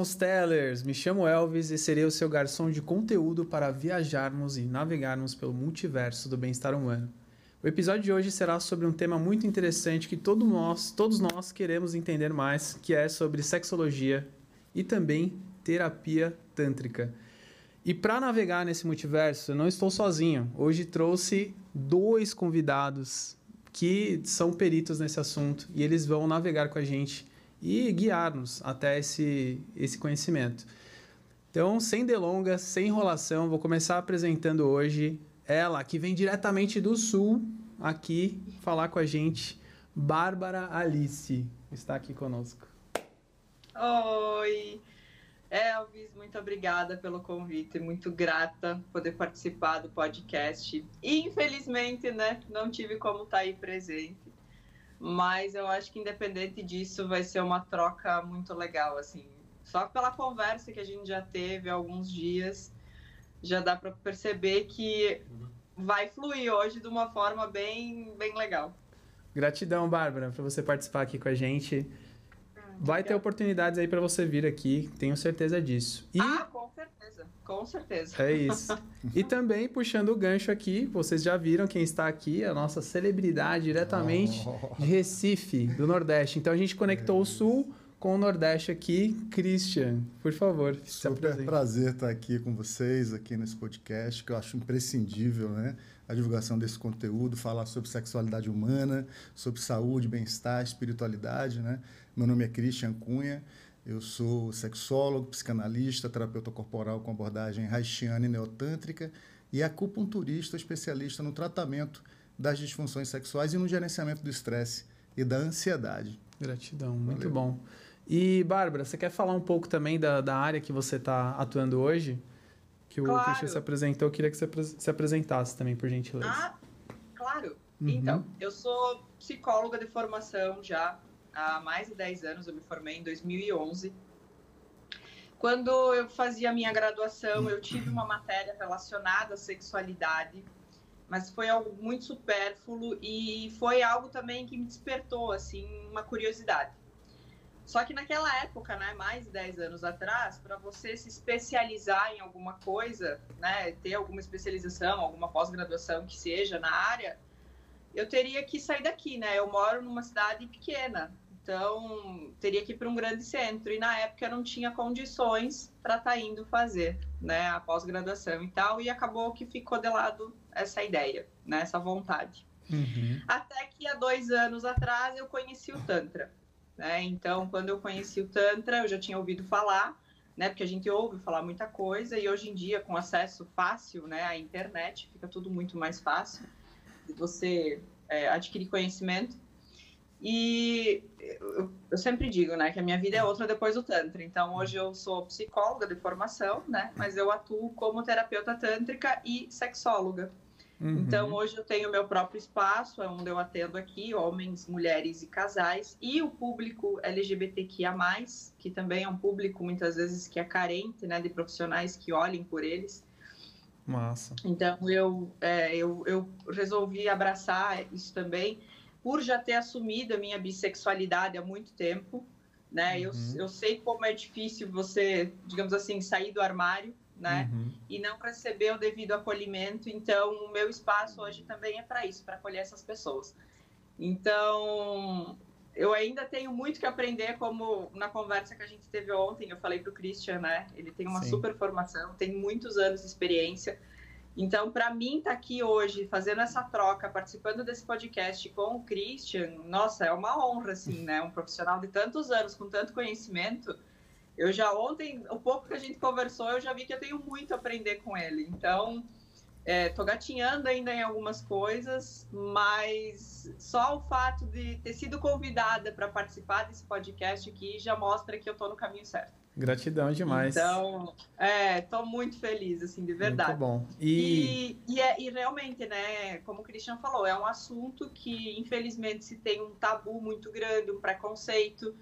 Constellers! Me chamo Elvis e serei o seu garçom de conteúdo para viajarmos e navegarmos pelo multiverso do bem-estar humano. O episódio de hoje será sobre um tema muito interessante que todo nós, todos nós queremos entender mais, que é sobre sexologia e também terapia tântrica. E para navegar nesse multiverso, eu não estou sozinho. Hoje trouxe dois convidados que são peritos nesse assunto e eles vão navegar com a gente e guiar-nos até esse, esse conhecimento. Então, sem delongas, sem enrolação, vou começar apresentando hoje ela, que vem diretamente do Sul, aqui falar com a gente, Bárbara Alice, está aqui conosco. Oi! Elvis, muito obrigada pelo convite, muito grata poder participar do podcast. Infelizmente, né, não tive como estar aí presente, mas eu acho que independente disso vai ser uma troca muito legal, assim. Só pela conversa que a gente já teve há alguns dias, já dá para perceber que vai fluir hoje de uma forma bem, bem legal. Gratidão, Bárbara, por você participar aqui com a gente. Vai ter oportunidades aí para você vir aqui, tenho certeza disso. E... Ah, com certeza, com certeza. É isso. e também puxando o gancho aqui, vocês já viram quem está aqui, a nossa celebridade diretamente oh. de Recife, do Nordeste. Então a gente conectou é. o Sul com o Nordeste aqui. Christian, por favor. Super prazer estar aqui com vocês, aqui nesse podcast, que eu acho imprescindível, né? A divulgação desse conteúdo, falar sobre sexualidade humana, sobre saúde, bem-estar, espiritualidade, né? Meu nome é Christian Cunha, eu sou sexólogo, psicanalista, terapeuta corporal com abordagem haitiana e neotântrica e acupunturista especialista no tratamento das disfunções sexuais e no gerenciamento do estresse e da ansiedade. Gratidão, muito Valeu. bom. E, Bárbara, você quer falar um pouco também da, da área que você está atuando hoje? Que o claro. Christian se apresentou, eu queria que você se apresentasse também, por gentileza. Ah, claro. Uhum. Então, eu sou psicóloga de formação já há mais de 10 anos, eu me formei em 2011. Quando eu fazia a minha graduação, eu tive uma matéria relacionada à sexualidade, mas foi algo muito supérfluo e foi algo também que me despertou assim uma curiosidade. Só que naquela época, né, mais de 10 anos atrás, para você se especializar em alguma coisa, né, ter alguma especialização, alguma pós-graduação que seja na área, eu teria que sair daqui, né? Eu moro numa cidade pequena, então teria que ir para um grande centro. E na época eu não tinha condições para estar tá indo fazer, né, a pós-graduação e tal, e acabou que ficou de lado essa ideia, né, essa vontade. Uhum. Até que há dois anos atrás eu conheci o Tantra. Né? Então, quando eu conheci o Tantra, eu já tinha ouvido falar, né? Porque a gente ouve falar muita coisa e hoje em dia, com acesso fácil né, à internet, fica tudo muito mais fácil de você é, adquirir conhecimento. E eu, sempre digo, né, que a minha vida é outra depois do Tantra. Então, hoje eu sou psicóloga de formação, né, mas eu atuo como terapeuta tântrica e sexóloga. Uhum. Então, hoje eu tenho meu próprio espaço, é onde eu atendo aqui homens, mulheres e casais, e o público LGBTQIA, que também é um público muitas vezes que é carente né, de profissionais que olhem por eles. Massa. Então, eu, é, eu, eu resolvi abraçar isso também, por já ter assumido a minha bissexualidade há muito tempo. Né? Uhum. Eu, eu sei como é difícil você, digamos assim, sair do armário né? Uhum. E não receber o devido acolhimento. Então, o meu espaço hoje também é para isso, para acolher essas pessoas. Então, eu ainda tenho muito que aprender, como na conversa que a gente teve ontem, eu falei para o Christian, né? Ele tem uma Sim. super formação, tem muitos anos de experiência. Então, para mim, estar tá aqui hoje, fazendo essa troca, participando desse podcast com o Christian, nossa, é uma honra, assim, né? Um profissional de tantos anos, com tanto conhecimento, eu já ontem, o pouco que a gente conversou, eu já vi que eu tenho muito a aprender com ele. Então, é, tô gatinhando ainda em algumas coisas, mas só o fato de ter sido convidada para participar desse podcast aqui já mostra que eu tô no caminho certo. Gratidão demais. Então, é, tô muito feliz, assim, de verdade. Muito bom. E... E, e, é, e realmente, né, como o Christian falou, é um assunto que, infelizmente, se tem um tabu muito grande, um preconceito,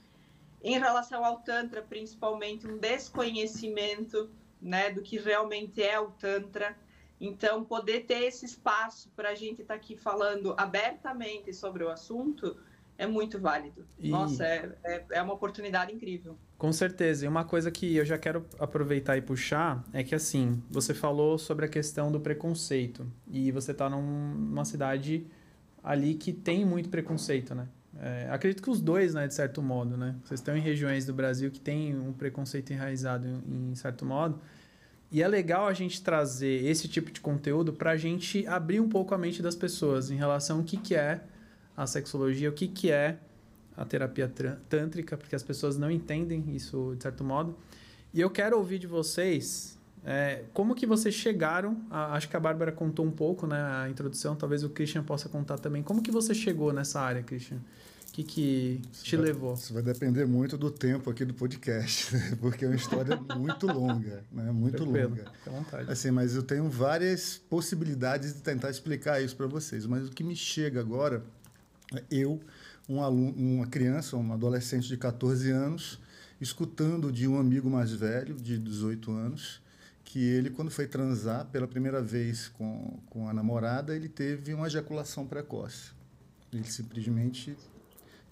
em relação ao Tantra, principalmente, um desconhecimento né, do que realmente é o Tantra. Então, poder ter esse espaço para a gente estar tá aqui falando abertamente sobre o assunto, é muito válido. E... Nossa, é, é, é, uma oportunidade incrível. Com certeza. E uma coisa que eu já quero aproveitar e puxar é que, assim, você falou sobre a questão do preconceito. E você está num, numa cidade ali que tem muito preconceito, né? É, acredito que os dois, né, de certo modo, né? Vocês estão em regiões do Brasil que tem um preconceito enraizado em, em certo modo. E é legal a gente trazer esse tipo de conteúdo para a gente abrir um pouco a mente das pessoas em relação ao que, que é a sexologia, o que, que é a terapia tântrica, porque as pessoas não entendem isso de certo modo. E eu quero ouvir de vocês é, como que vocês chegaram, a, acho que a Bárbara contou um pouco, né, a introdução, talvez o Christian possa contar também. Como que você chegou nessa área, Christian? O que, que te vai, levou? Isso vai depender muito do tempo aqui do podcast, né? porque é uma história muito longa, né? Muito Tranquilo, longa. Fique à vontade. Assim, mas eu tenho várias possibilidades de tentar explicar isso para vocês. Mas o que me chega agora, é eu, um aluno, uma criança, um adolescente de 14 anos, escutando de um amigo mais velho, de 18 anos, que ele, quando foi transar pela primeira vez com, com a namorada, ele teve uma ejaculação precoce. Ele simplesmente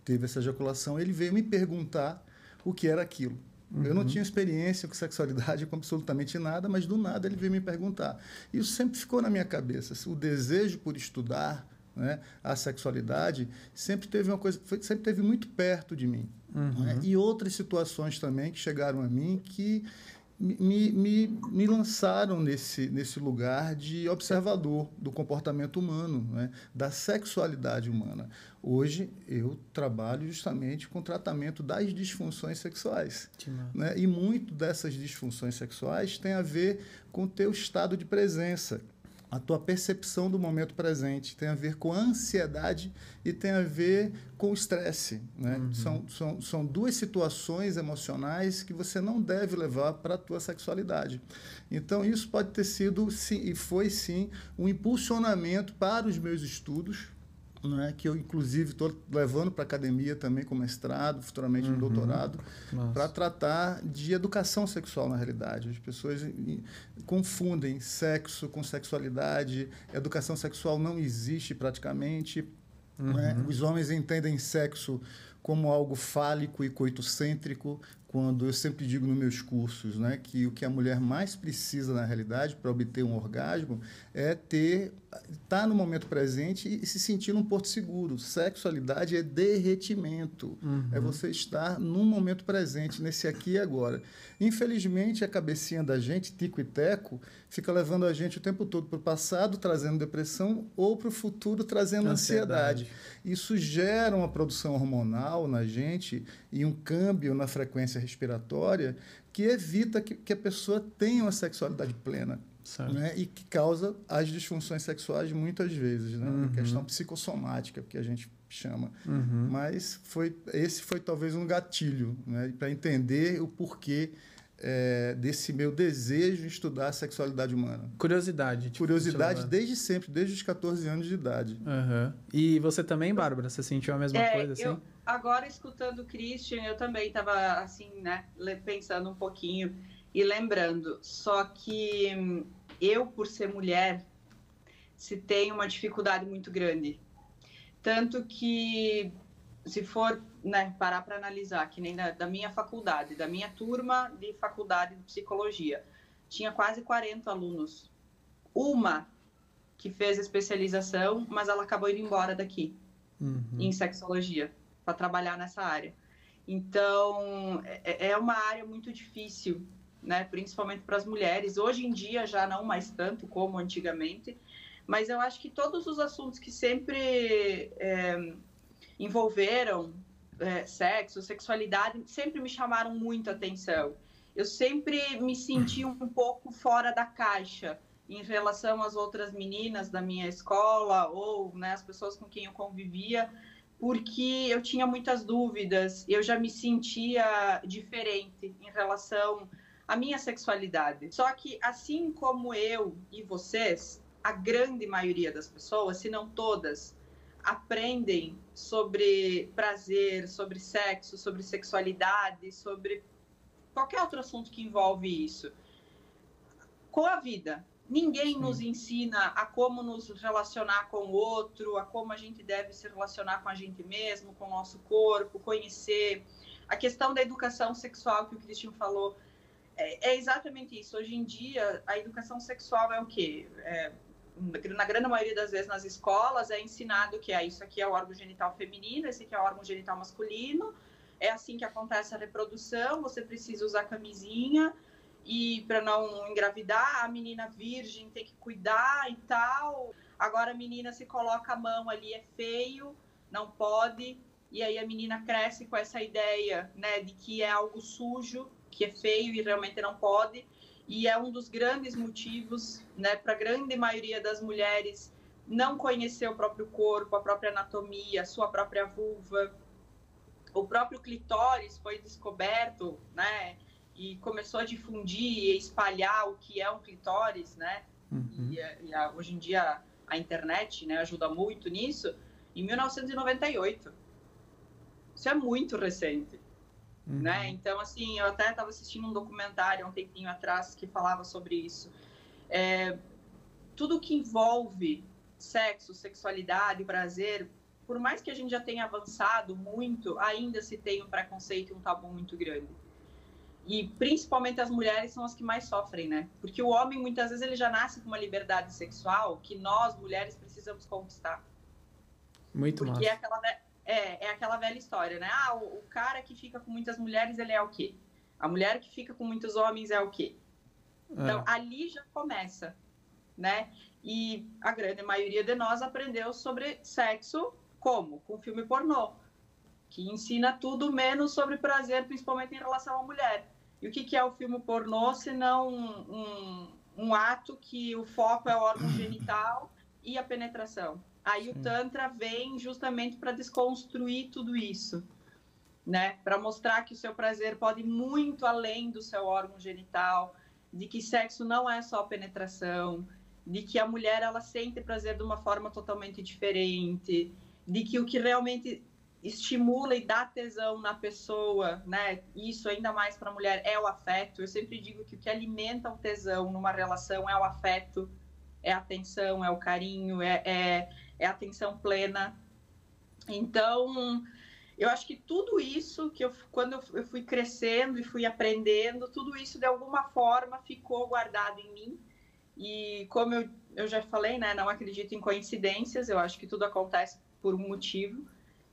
teve essa ejaculação. Ele veio me perguntar o que era aquilo. Uhum. Eu não uhum. tinha experiência com sexualidade, com absolutamente nada, mas do nada ele veio me perguntar. Isso sempre ficou na minha cabeça. O desejo por estudar né, a sexualidade sempre teve uma coisa, foi, sempre teve muito perto de mim. Uhum. Né? E outras situações também que chegaram a mim que me, me, me lançaram nesse, nesse lugar de observador do comportamento humano, né? da sexualidade humana. Hoje eu trabalho justamente com o tratamento das disfunções sexuais. Né? E muito dessas disfunções sexuais tem a ver com o teu estado de presença a tua percepção do momento presente, tem a ver com a ansiedade e tem a ver com o estresse. Né? Uhum. São, são, são duas situações emocionais que você não deve levar para a tua sexualidade. Então, isso pode ter sido, sim, e foi sim, um impulsionamento para os meus estudos, né, que eu inclusive estou levando para a academia também com mestrado, futuramente uhum. um doutorado, para tratar de educação sexual na realidade. As pessoas confundem sexo com sexualidade, educação sexual não existe praticamente. Né? Uhum. Né? Os homens entendem sexo como algo fálico e coitocêntrico, quando eu sempre digo nos meus cursos né, que o que a mulher mais precisa na realidade para obter um orgasmo é ter estar tá no momento presente e se sentir num porto seguro. Sexualidade é derretimento, uhum. é você estar num momento presente, nesse aqui e agora. Infelizmente, a cabecinha da gente, tico e teco, fica levando a gente o tempo todo para o passado, trazendo depressão, ou para o futuro, trazendo ansiedade. ansiedade. Isso gera uma produção hormonal na gente e um câmbio na frequência respiratória que evita que, que a pessoa tenha uma sexualidade plena. Né? E que causa as disfunções sexuais muitas vezes, né? Uhum. questão psicossomática, que a gente chama. Uhum. Mas foi esse foi talvez um gatilho né? para entender o porquê é, desse meu desejo de estudar a sexualidade humana. Curiosidade. Tipo, Curiosidade desde sempre, desde os 14 anos de idade. Uhum. E você também, Bárbara? Você sentiu a mesma é, coisa assim? Eu, agora, escutando o Christian, eu também estava assim, né, pensando um pouquinho e lembrando. Só que hum, eu, por ser mulher, se tem uma dificuldade muito grande. Tanto que, se for né, parar para analisar, que nem da, da, minha faculdade, da minha turma de faculdade de psicologia, tinha quase 40 alunos. Uma que fez especialização, mas ela acabou indo embora daqui, uhum. em sexologia, para trabalhar nessa área. Então, é, é uma área muito difícil né, principalmente para as mulheres. Hoje em dia já não mais tanto como antigamente, mas eu acho que todos os assuntos que sempre é, envolveram é, sexo, sexualidade, sempre me chamaram muito atenção. Eu sempre me senti um pouco fora da caixa em relação às outras meninas da minha escola ou né, as pessoas com quem eu convivia, porque eu tinha muitas dúvidas, eu já me sentia diferente em relação a minha sexualidade. Só que, assim como eu e vocês, a grande maioria das pessoas, se não todas, aprendem sobre prazer, sobre sexo, sobre sexualidade, sobre qualquer outro assunto que envolve isso. Com a vida, Ninguém Sim. nos ensina a como nos relacionar com o outro, a como a gente deve se relacionar com a gente mesmo, com o nosso corpo, conhecer. A questão da educação sexual que o Cristian falou é, é exatamente isso. Hoje em dia, a educação sexual é o quê? É, na grande maioria das vezes nas escolas é ensinado que é isso aqui é o órgão genital feminino, esse aqui é o órgão genital masculino, é assim que acontece a reprodução, você precisa usar camisinha e para não engravidar, a menina virgem tem que cuidar e tal. Agora a menina se coloca a mão ali é feio, não pode. E aí a menina cresce com essa ideia, né, de que é algo sujo, que é feio e realmente não pode. E é um dos grandes motivos, né, para a grande maioria das mulheres não conhecer o próprio corpo, a própria anatomia, a sua própria vulva. O próprio clitóris foi descoberto, né, e começou a difundir e espalhar o que é um clitóris, né? Uhum. E, e a, hoje em dia a internet, né, ajuda muito nisso. Em 1998. Isso é muito recente. Uhum. Né? Então, assim, eu até estava assistindo um documentário há um tempinho atrás que falava sobre isso. É, tudo que envolve sexo, sexualidade, prazer, por mais que a gente já tenha avançado muito, ainda se tem um preconceito e um tabu muito grande. E principalmente as mulheres são as que mais sofrem, né? Porque o homem muitas vezes ele já nasce com uma liberdade sexual que nós mulheres precisamos conquistar. Muito Porque massa. é aquela é, é aquela velha história, né? Ah, o, o, cara que fica com muitas mulheres, ele é o quê? A mulher que fica com muitos homens é o quê? Então, é. ali já começa, né? E a grande maioria de nós aprendeu sobre sexo como? Com filme pornô, que ensina tudo menos sobre prazer, principalmente em relação à mulher. E o que, que é o filme pornô, se não um, um, um ato que o foco é o órgão genital e a penetração? Aí Sim. o Tantra vem justamente para desconstruir tudo isso, né? Para mostrar que o seu prazer pode ir muito além do seu órgão genital, de que sexo não é só penetração, de que a mulher ela sente prazer de uma forma totalmente diferente, de que o que realmente estimula e dá tesão na pessoa, né? Isso ainda mais para a mulher é o afeto. Eu sempre digo que o que alimenta o tesão numa relação é o afeto, é a atenção, é o carinho, é, é é atenção plena. Então, eu acho que tudo isso que eu, quando eu fui crescendo e fui aprendendo, tudo isso de alguma forma ficou guardado em mim. E como eu, eu já falei, né, não acredito em coincidências, eu acho que tudo acontece por um motivo.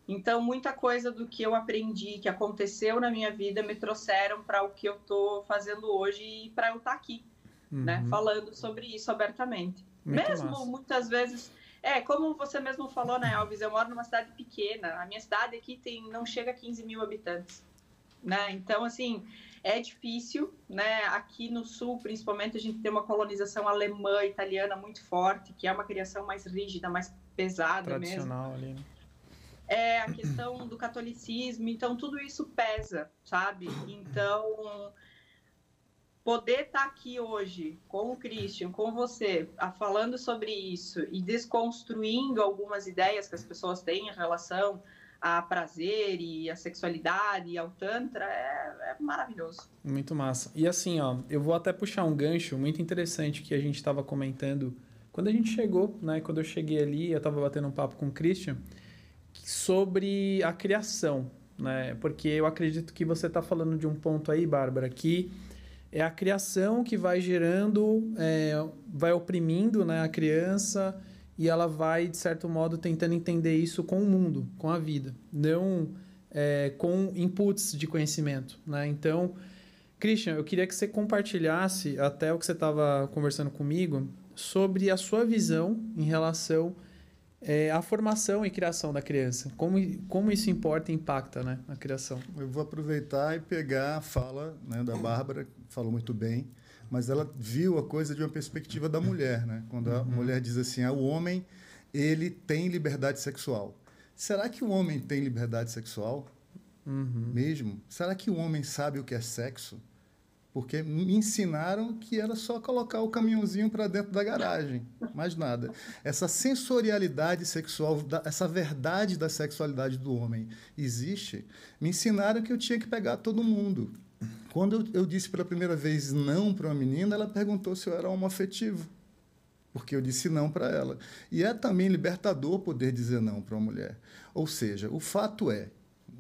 Então, muita coisa do que eu aprendi, que aconteceu na minha vida, me trouxeram para o que eu estou fazendo hoje e para eu estar tá aqui, né, uhum. né, falando sobre isso abertamente. Muito Mesmo massa. muitas vezes é, como você mesmo falou, né, Alves? Eu moro numa cidade pequena. A minha cidade aqui tem, não chega a 15 mil habitantes. Né? Então, assim, é difícil, né? Aqui no sul, principalmente, a gente tem uma colonização alemã, italiana muito forte, que é uma criação mais rígida, mais pesada Tradicional mesmo. ali, né? É, a questão do catolicismo, então tudo isso pesa, sabe? Então, poder estar tá aqui hoje com o Christian, com você, falando sobre isso e desconstruindo algumas ideias que as pessoas têm em relação a prazer e a sexualidade e ao tantra é, é, maravilhoso. Muito massa. E assim, ó, eu vou até puxar um gancho muito interessante que a gente estava comentando quando a gente chegou, né? Quando eu cheguei ali, eu estava batendo um papo com o Christian sobre a criação, né? Porque eu acredito que você está falando de um ponto aí, Bárbara, que é a criação que vai gerando, é, vai oprimindo né, a criança e ela vai, de certo modo, tentando entender isso com o mundo, com a vida, não é, com inputs de conhecimento. Né? Então, Christian, eu queria que você compartilhasse até o que você estava conversando comigo sobre a sua visão em relação é, à formação e criação da criança. Como, como isso importa e impacta né, a criação? Eu vou aproveitar e pegar a fala né, da Bárbara, falou muito bem, mas ela viu a coisa de uma perspectiva da mulher, né? Quando a uhum. mulher diz assim, ah, o homem ele tem liberdade sexual. Será que o homem tem liberdade sexual? Uhum. Mesmo? Será que o homem sabe o que é sexo? Porque me ensinaram que era só colocar o caminhãozinho para dentro da garagem, mais nada. Essa sensorialidade sexual, essa verdade da sexualidade do homem existe. Me ensinaram que eu tinha que pegar todo mundo. Quando eu, disse pela primeira vez não para uma menina, ela perguntou se eu era homoafetivo. porque eu disse não para ela. E é também libertador poder dizer não para uma mulher. Ou seja, o fato é,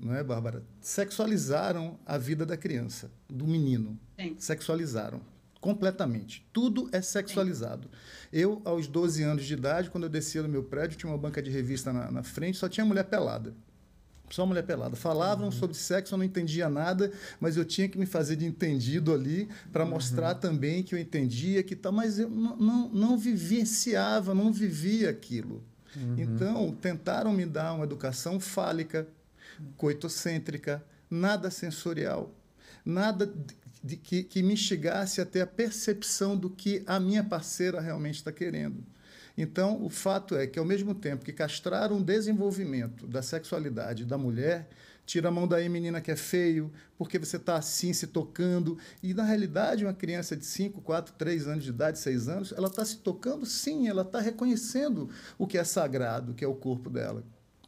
não é, Bárbara? Sexualizaram a vida da criança, do menino. Sim. Sexualizaram completamente. Tudo é sexualizado. Sim. Eu, aos 12 anos de idade, quando eu descia do meu prédio, tinha uma banca de revista na, na frente, só tinha mulher pelada só mulher pelada. Falavam uhum. sobre sexo, eu não entendia nada, mas eu tinha que me fazer de entendido ali para uhum. mostrar também que eu entendia que tal, mas eu não, não, não vivenciava, não vivia aquilo. Uhum. Então, tentaram me dar uma educação fálica, coitocêntrica, nada sensorial, nada de, que, que me instigasse a ter a percepção do que a minha parceira realmente está querendo. Então, o fato é que, ao mesmo tempo que castraram o desenvolvimento da sexualidade da mulher, tira a mão daí, menina, que é feio, porque você está assim, se tocando. E, na realidade, uma criança de 5, 4, 3 anos de idade, 6 anos, ela está se tocando sim, ela está reconhecendo o que é sagrado, que é o corpo dela.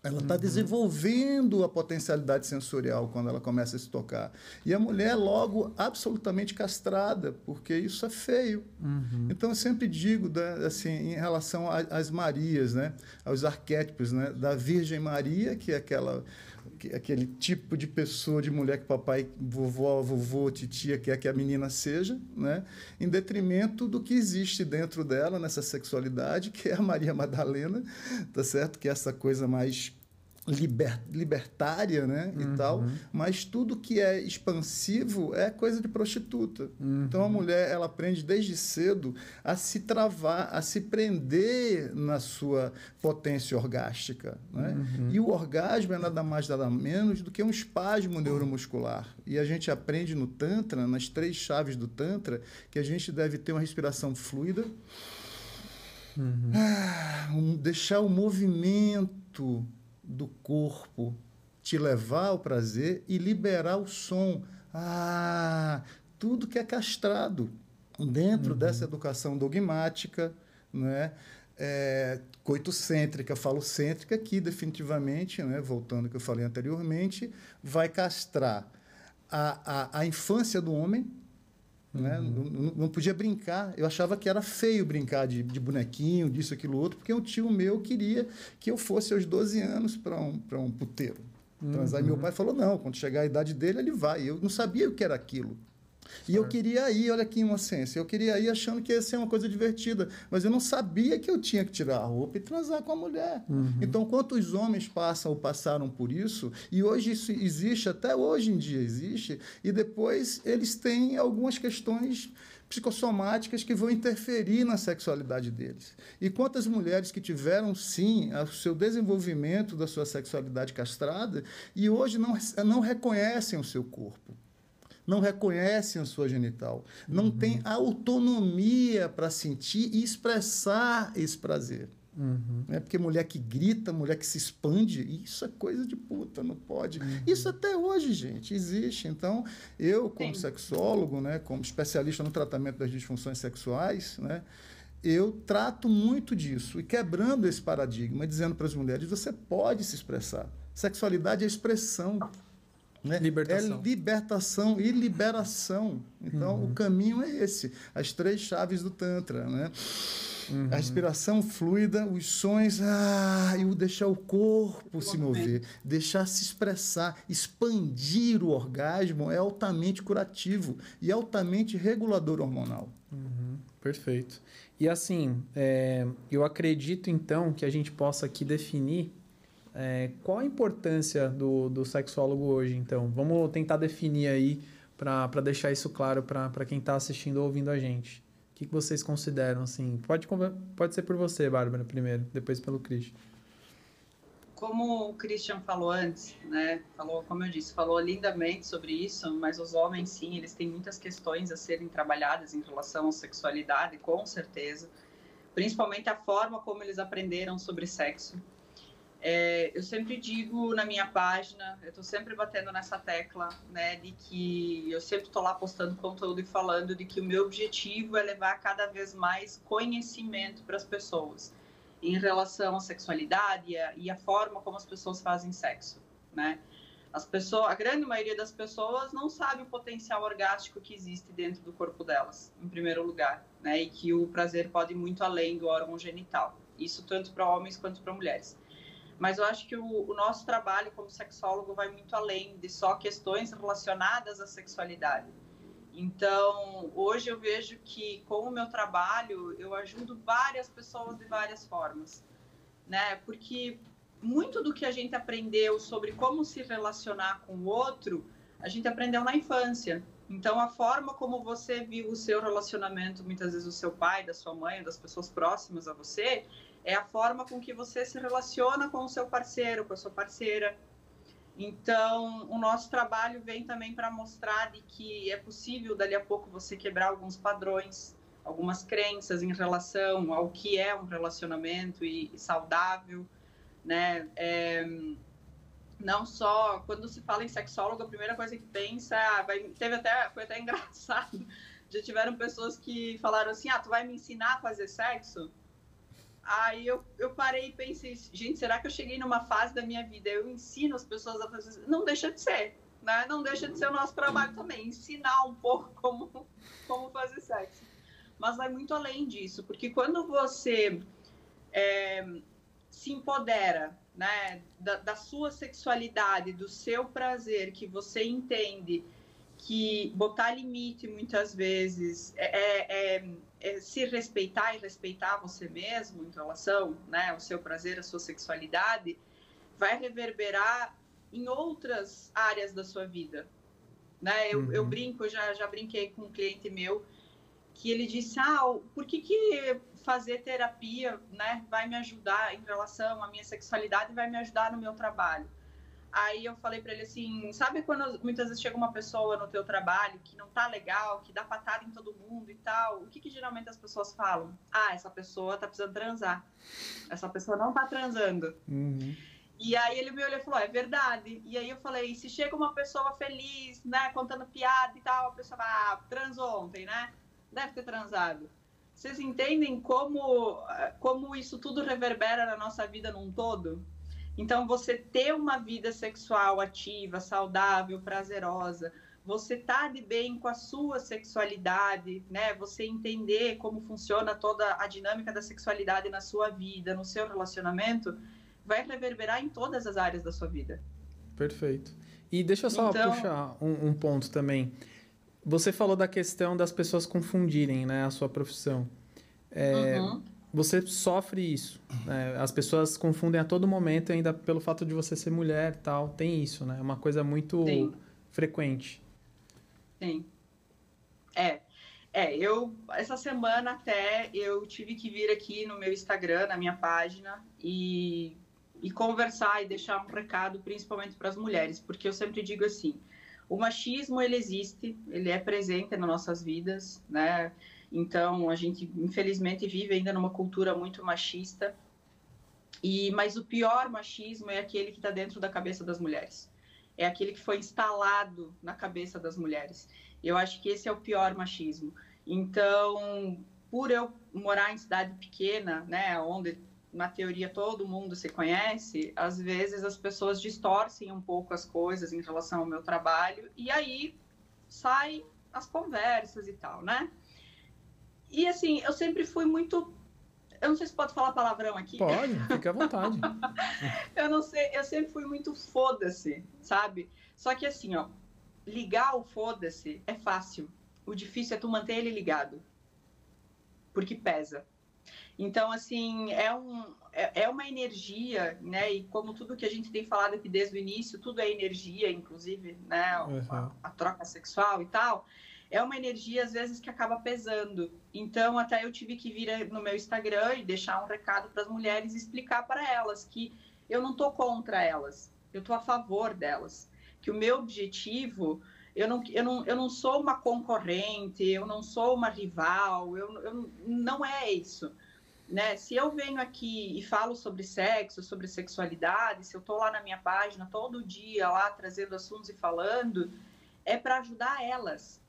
Ela está uhum. desenvolvendo a potencialidade sensorial quando ela começa a se tocar. E a mulher é logo absolutamente castrada, porque isso é feio. Uhum. Então eu sempre digo, assim, em relação às Marias, né? aos arquétipos né? da Virgem Maria, que é aquela aquele tipo de pessoa, de mulher que papai, vovó, vovô, titia quer que a menina seja, né? em detrimento do que existe dentro dela, nessa sexualidade, que é a Maria Madalena, tá certo? Que é essa coisa mais liber, libertária, né, uhum. e tal, mas tudo que é expansivo é coisa de prostituta. Uhum. Então a mulher ela aprende desde cedo a se travar, a se prender na sua potência orgástica, né? Uhum. E o orgasmo é nada mais nada menos do que um espasmo neuromuscular. E a gente aprende no tantra, nas três chaves do tantra, que a gente deve ter uma respiração fluida. Uhum. Ah, um, deixar o movimento do corpo te levar ao prazer e liberar o som. Ah, tudo que é castrado dentro uhum. dessa educação dogmática, né? É, coitocêntrica, falocêntrica, que definitivamente, né, voltando ao que eu falei anteriormente, vai castrar a, a, a infância do homem, né? Uhum. Não, não, podia brincar. Eu achava que era feio brincar de, de, bonequinho, disso, aquilo, outro, porque um tio meu queria que eu fosse aos 12 anos para um, um puteiro. Uhum. Aí meu pai falou: não, quando chegar a idade dele, ele vai. Eu não sabia o que era aquilo. E eu queria ir, olha que inocência, eu queria ir achando que ia ser uma coisa divertida, mas eu não sabia que eu tinha que tirar a roupa e transar com a mulher. Uhum. Então, quantos homens passam ou passaram por isso, e hoje isso existe, até hoje em dia existe, e depois eles têm algumas questões psicossomáticas que vão interferir na sexualidade deles. E quantas mulheres que tiveram, sim, o seu desenvolvimento da sua sexualidade castrada e hoje não, não reconhecem o seu corpo não reconhecem a sua genital, não uhum. têm autonomia para sentir e expressar esse prazer. Uhum. É porque mulher que grita, mulher que se expande, isso é coisa de puta, não pode. Uhum. Isso até hoje, gente, existe. Então, eu, como Sim. sexólogo, né, como especialista no tratamento das disfunções sexuais, né, eu trato muito disso e quebrando esse paradigma, dizendo para as mulheres: você pode se expressar. Sexualidade é expressão. Né? Libertação. É libertação e liberação. Então, uhum. o caminho é esse. As três chaves do Tantra. Né? Uhum. A respiração fluida, os sons, ah, e o deixar o corpo se mover, deixar se expressar, expandir o orgasmo é altamente curativo e altamente regulador hormonal. Uhum. Perfeito. E assim, é, eu acredito então que a gente possa aqui definir é, qual a importância do, do sexólogo hoje, então? Vamos tentar definir aí para deixar isso claro para quem está assistindo ou ouvindo a gente. O que, que vocês consideram, assim? Pode, pode ser por você, Bárbara, primeiro, depois pelo Christian. Como o Christian falou antes, né? Falou, como eu disse, falou lindamente sobre isso, mas os homens, sim, eles têm muitas questões a serem trabalhadas em relação à sexualidade, com certeza. Principalmente a forma como eles aprenderam sobre sexo é, eu sempre digo na minha página, eu estou sempre batendo nessa tecla, né, de que eu sempre estou lá postando conteúdo e falando de que o meu objetivo é levar cada vez mais conhecimento para as pessoas em relação à sexualidade e a, e a, forma como as pessoas fazem sexo, né? As pessoas, a grande maioria das pessoas não sabe o potencial orgástico que existe dentro do corpo delas, em primeiro lugar, né? E que o prazer pode ir muito além do órgão genital. Isso tanto para homens quanto para mulheres. Mas eu acho que o, o, nosso trabalho como sexólogo vai muito além de só questões relacionadas à sexualidade. Então, hoje eu vejo que com o meu trabalho eu ajudo várias pessoas de várias formas, né? Porque muito do que a gente aprendeu sobre como se relacionar com o outro, a gente aprendeu na infância. Então, a forma como você viu o seu relacionamento, muitas vezes o seu pai, da sua mãe, das pessoas próximas a você, é a forma com que você se relaciona com o seu parceiro, com a sua parceira. Então, o nosso trabalho vem também para mostrar de que é possível, dali a pouco, você quebrar alguns padrões, algumas crenças em relação ao que é um relacionamento e, e saudável, né? É, não só quando se fala em sexólogo, a primeira coisa que pensa, ah, vai, teve até foi até engraçado. Já tiveram pessoas que falaram assim: "Ah, tu vai me ensinar a fazer sexo?" Aí eu, eu parei e pensei, gente, será que eu cheguei numa fase da minha vida? Eu ensino as pessoas a fazer. Não deixa de ser, né? Não deixa de ser o nosso trabalho também, ensinar um pouco como, como fazer sexo. Mas vai muito além disso, porque quando você é, se empodera né, da, da, sua sexualidade, do seu prazer, que você entende que botar limite muitas vezes é, é, é, se respeitar e respeitar você mesmo em relação né, ao seu prazer, a sua sexualidade, vai reverberar em outras áreas da sua vida. Né? Eu, uhum. eu brinco, já, já brinquei com um cliente meu que ele disse, ah, por que, que fazer terapia, né, vai me ajudar em relação à minha sexualidade, vai me ajudar no meu trabalho. Aí eu falei para ele assim, sabe quando muitas vezes chega uma pessoa no teu trabalho que não tá legal, que dá patada em todo mundo e tal, o que, que geralmente as pessoas falam? Ah, essa pessoa tá precisando transar. Essa pessoa não tá transando. Uhum. E aí ele me olhou e falou, é verdade. E aí eu falei, se chega uma pessoa feliz, né, contando piada e tal, a pessoa vai, ah, transou ontem, né? Deve ter transado. Vocês entendem como, como isso tudo reverbera na nossa vida num todo? Então, você ter uma vida sexual ativa, saudável, prazerosa, você tá de bem com a sua sexualidade, né? Você entender como funciona toda a dinâmica da sexualidade na sua vida, no seu relacionamento, vai reverberar em todas as áreas da sua vida. Perfeito. E deixa eu só então... puxar um, um ponto também. Você falou da questão das pessoas confundirem né, a sua profissão. É, uhum. Você sofre isso. Né? As pessoas confundem a todo momento, ainda pelo fato de você ser mulher tal. Tem isso, né? É uma coisa muito Sim. frequente. Sim. É. É, eu essa semana até eu tive que vir aqui no meu Instagram, na minha página, e, e conversar e deixar um recado, principalmente para as mulheres, porque eu sempre digo assim: o machismo ele existe, ele é presente nas nossas vidas, né? Então a gente infelizmente vive ainda numa cultura muito machista. E mas o pior machismo é aquele que está dentro da cabeça das mulheres. É aquele que foi instalado na cabeça das mulheres. Eu acho que esse é o pior machismo. Então, por eu morar em cidade pequena, né, onde na teoria todo mundo se conhece, às vezes as pessoas distorcem um pouco as coisas em relação ao meu trabalho e aí saem as conversas e tal, né? E assim, eu sempre fui muito eu não sei se pode falar palavrão aqui. Pode, fica à vontade. eu não sei, eu sempre fui muito foda-se, sabe? Só que assim, ó, ligar o foda-se é fácil. O difícil é tu manter ele ligado. Porque pesa. Então, assim, é, um, é, é, uma energia, né? E como tudo que a gente tem falado aqui desde o início, tudo é energia, inclusive, né? Uhum. A, a, troca sexual e tal. É uma energia, às vezes, que acaba pesando. Então, até eu tive que vir no meu Instagram e deixar um recado para as mulheres e explicar para elas que eu não tô contra elas, eu tô a favor delas. Que o meu objetivo eu não, eu, não, eu não sou uma concorrente, eu não sou uma rival, eu, eu não é isso né? Se eu venho aqui e falo sobre sexo, sobre sexualidade, se eu estou lá na minha página todo dia lá trazendo assuntos e falando, é para ajudar elas.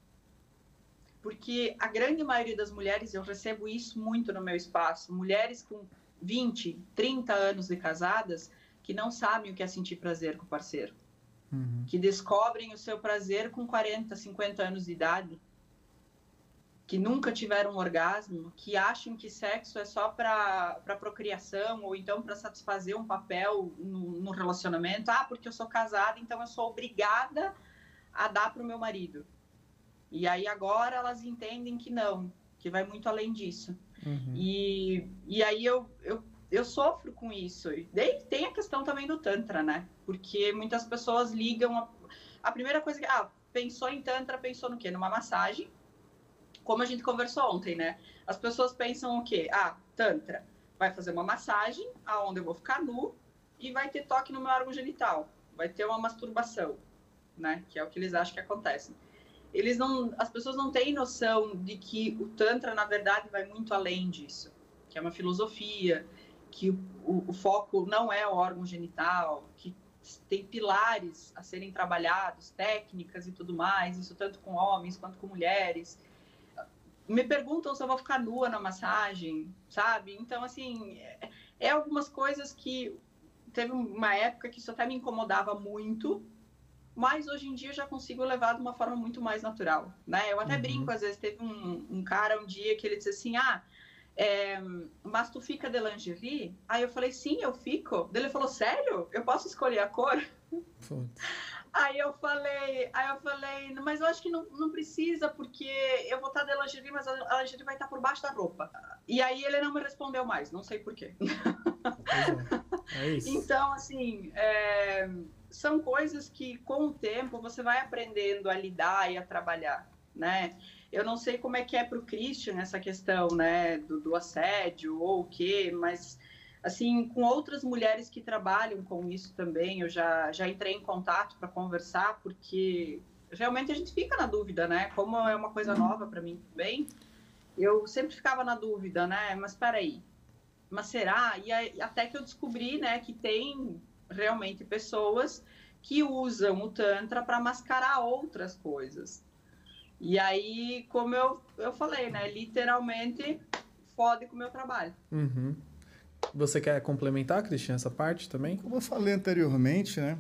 Porque a grande maioria das mulheres, eu recebo isso muito no meu espaço, mulheres com 20, 30 anos de casadas que não sabem o que é sentir prazer com o parceiro. uhum. que descobrem o seu prazer com 40, 50 anos de idade, que nunca tiveram um orgasmo, que acham que sexo é só para procriação ou então para satisfazer um papel no, no, relacionamento. Ah, porque eu sou casada, então eu sou obrigada a dar para o meu marido. E aí agora elas entendem que não, que vai muito além disso. Uhum. E, e aí eu, eu, eu sofro com isso. E daí tem a questão também do Tantra, né? Porque muitas pessoas ligam. A, a primeira coisa que. Ah, pensou em Tantra, pensou no quê? Numa massagem como a gente conversou ontem, né? As pessoas pensam o quê? Ah, Tantra vai fazer uma massagem aonde eu vou ficar nu e vai ter toque no meu órgão genital, vai ter uma masturbação, né? Que é o que eles acham que acontece. Eles não, as pessoas não têm noção de que o Tantra, na verdade, vai muito além disso, que é uma filosofia, que o, o foco não é o órgão genital, que tem pilares a serem trabalhados, técnicas e tudo mais, isso tanto com homens quanto com mulheres me perguntam se eu vou ficar nua na massagem, sabe? Então, assim, é, é algumas coisas que teve uma época que isso até me incomodava muito, mas hoje em dia eu já consigo levar de uma forma muito mais natural, né? Eu até uhum. brinco, às vezes, teve um, um, cara um dia que ele disse assim, ah, é, mas tu fica de lingerie? Aí eu falei, sim, eu fico. Ele falou, sério? Eu posso escolher a cor? Aí eu falei, aí eu falei, mas eu acho que não, não precisa, porque eu vou estar de lingerie, mas a lingerie vai estar por baixo da roupa. E aí ele não me respondeu mais, não sei porquê. É. é isso. Então, assim, é, são coisas que com o tempo você vai aprendendo a lidar e a trabalhar, né? Eu não sei como é que é para o Christian essa questão, né, do, do assédio ou o quê, mas assim, com outras mulheres que trabalham com isso também, eu já, já entrei em contato para conversar, porque realmente a gente fica na dúvida, né? Como é uma coisa nova para mim também, eu sempre ficava na dúvida, né? Mas peraí, mas será? E aí, até que eu descobri, né, que tem realmente pessoas que usam o Tantra para mascarar outras coisas. E aí, como eu, eu falei, né, literalmente fode com o meu trabalho. Uhum. Você quer complementar, Cristian, essa parte também? Como eu falei anteriormente, né?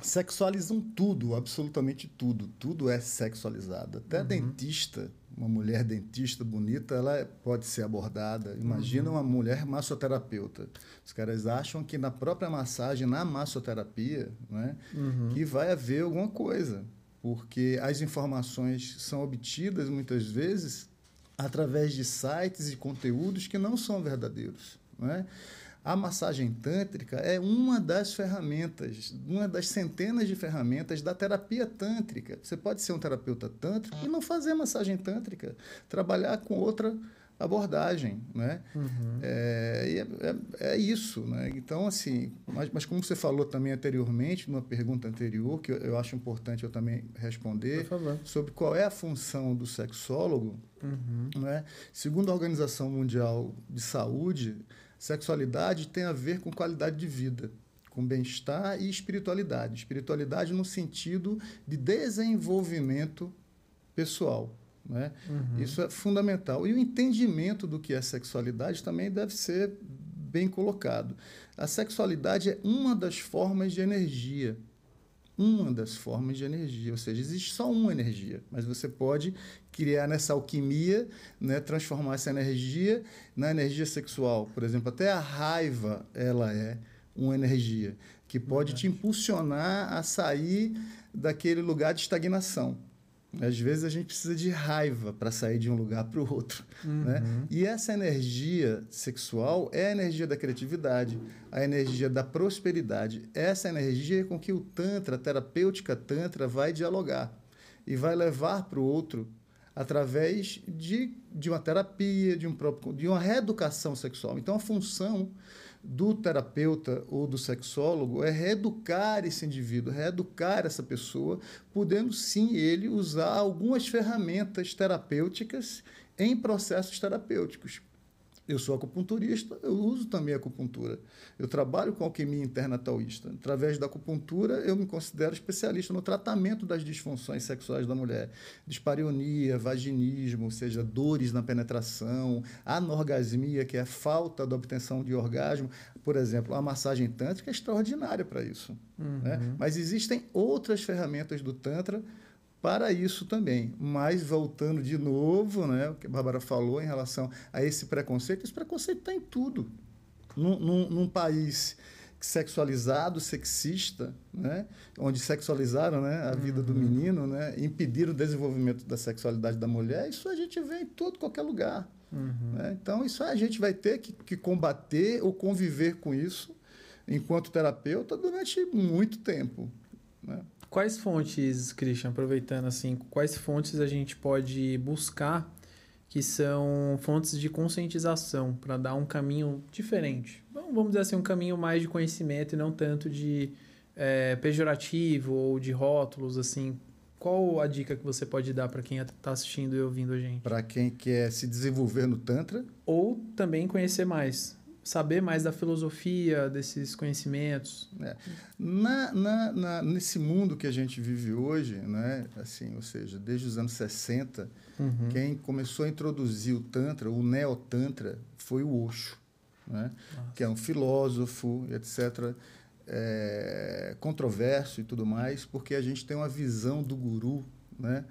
Sexualizam tudo, absolutamente tudo. Tudo é sexualizado. Até uhum. dentista, uma mulher dentista bonita, ela pode ser abordada. Imagina uhum. uma mulher massoterapeuta. Os caras acham que na própria massagem, na massoterapia, né, uhum. que vai haver alguma coisa. Porque as informações são obtidas muitas vezes através de sites e conteúdos que não são verdadeiros. Não é? A massagem tântrica é uma das ferramentas, uma das centenas de ferramentas da terapia tântrica. Você pode ser um terapeuta tântrico e não fazer massagem tântrica, trabalhar com outra abordagem, né? Uhum. É, é, é, é, isso, né? Então, assim, mas, mas como você falou também anteriormente, numa pergunta anterior, que eu, eu acho importante eu também responder, sobre qual é a função do sexólogo, uhum. né? Segundo a Organização Mundial de Saúde, Sexualidade tem a ver com qualidade de vida, com bem-estar e espiritualidade. Espiritualidade no sentido de desenvolvimento pessoal. Né? Uhum. Isso é fundamental. E o entendimento do que é sexualidade também deve ser bem colocado. A sexualidade é uma das formas de energia uma das formas de energia, ou seja, existe só uma energia, mas você pode criar nessa alquimia, né, transformar essa energia na energia sexual. Por exemplo, até a raiva ela é uma energia que pode te impulsionar a sair daquele lugar de estagnação. Às vezes a gente precisa de raiva para sair de um lugar para o outro. Uhum. Né? E essa energia sexual é a energia da criatividade, a energia da prosperidade. Essa energia é com que o Tantra, a terapêutica Tantra, vai dialogar e vai levar para o outro através de, de uma terapia, de, um próprio, de uma reeducação sexual. Então, a função do terapeuta ou do sexólogo é reeducar esse indivíduo, reeducar essa pessoa, podendo sim ele usar algumas ferramentas terapêuticas em processos terapêuticos. Eu sou acupunturista, eu uso também acupuntura. Eu trabalho com alquimia interna taoísta. Através da acupuntura, eu me considero especialista no tratamento das disfunções sexuais da mulher. Dispareunia, vaginismo, ou seja, dores na penetração, anorgasmia, que é a falta da obtenção de orgasmo. Por exemplo, a massagem tântrica é extraordinária para isso. Uhum. Né? Mas existem outras ferramentas do Tantra para isso também. Mas voltando de novo, né, o que a Bárbara falou em relação a esse preconceito, esse preconceito está em tudo. Num, num, num, país sexualizado, sexista, né, onde sexualizaram né, a vida uhum. do menino, né, impediram o desenvolvimento da sexualidade da mulher, isso a gente vê em todo qualquer lugar. Uhum. Né? Então, isso a gente vai ter que, que combater ou conviver com isso enquanto terapeuta durante muito tempo. Né? Quais fontes, Christian, aproveitando assim, quais fontes a gente pode buscar que são fontes de conscientização para dar um caminho diferente? Vamos dizer assim, um caminho mais de conhecimento e não tanto de é, pejorativo ou de rótulos, assim. Qual a dica que você pode dar para quem está assistindo e ouvindo a gente? Para quem quer se desenvolver no Tantra? Ou também conhecer mais saber mais da filosofia, desses conhecimentos. É. Na, na, na, nesse mundo que a gente vive hoje, né, assim, ou seja, desde os anos 60, uhum. quem começou a introduzir o Tantra, o Neotantra, foi o Osho, né, que é um filósofo, etc., é, controverso e tudo mais, porque a gente tem uma visão do guru né,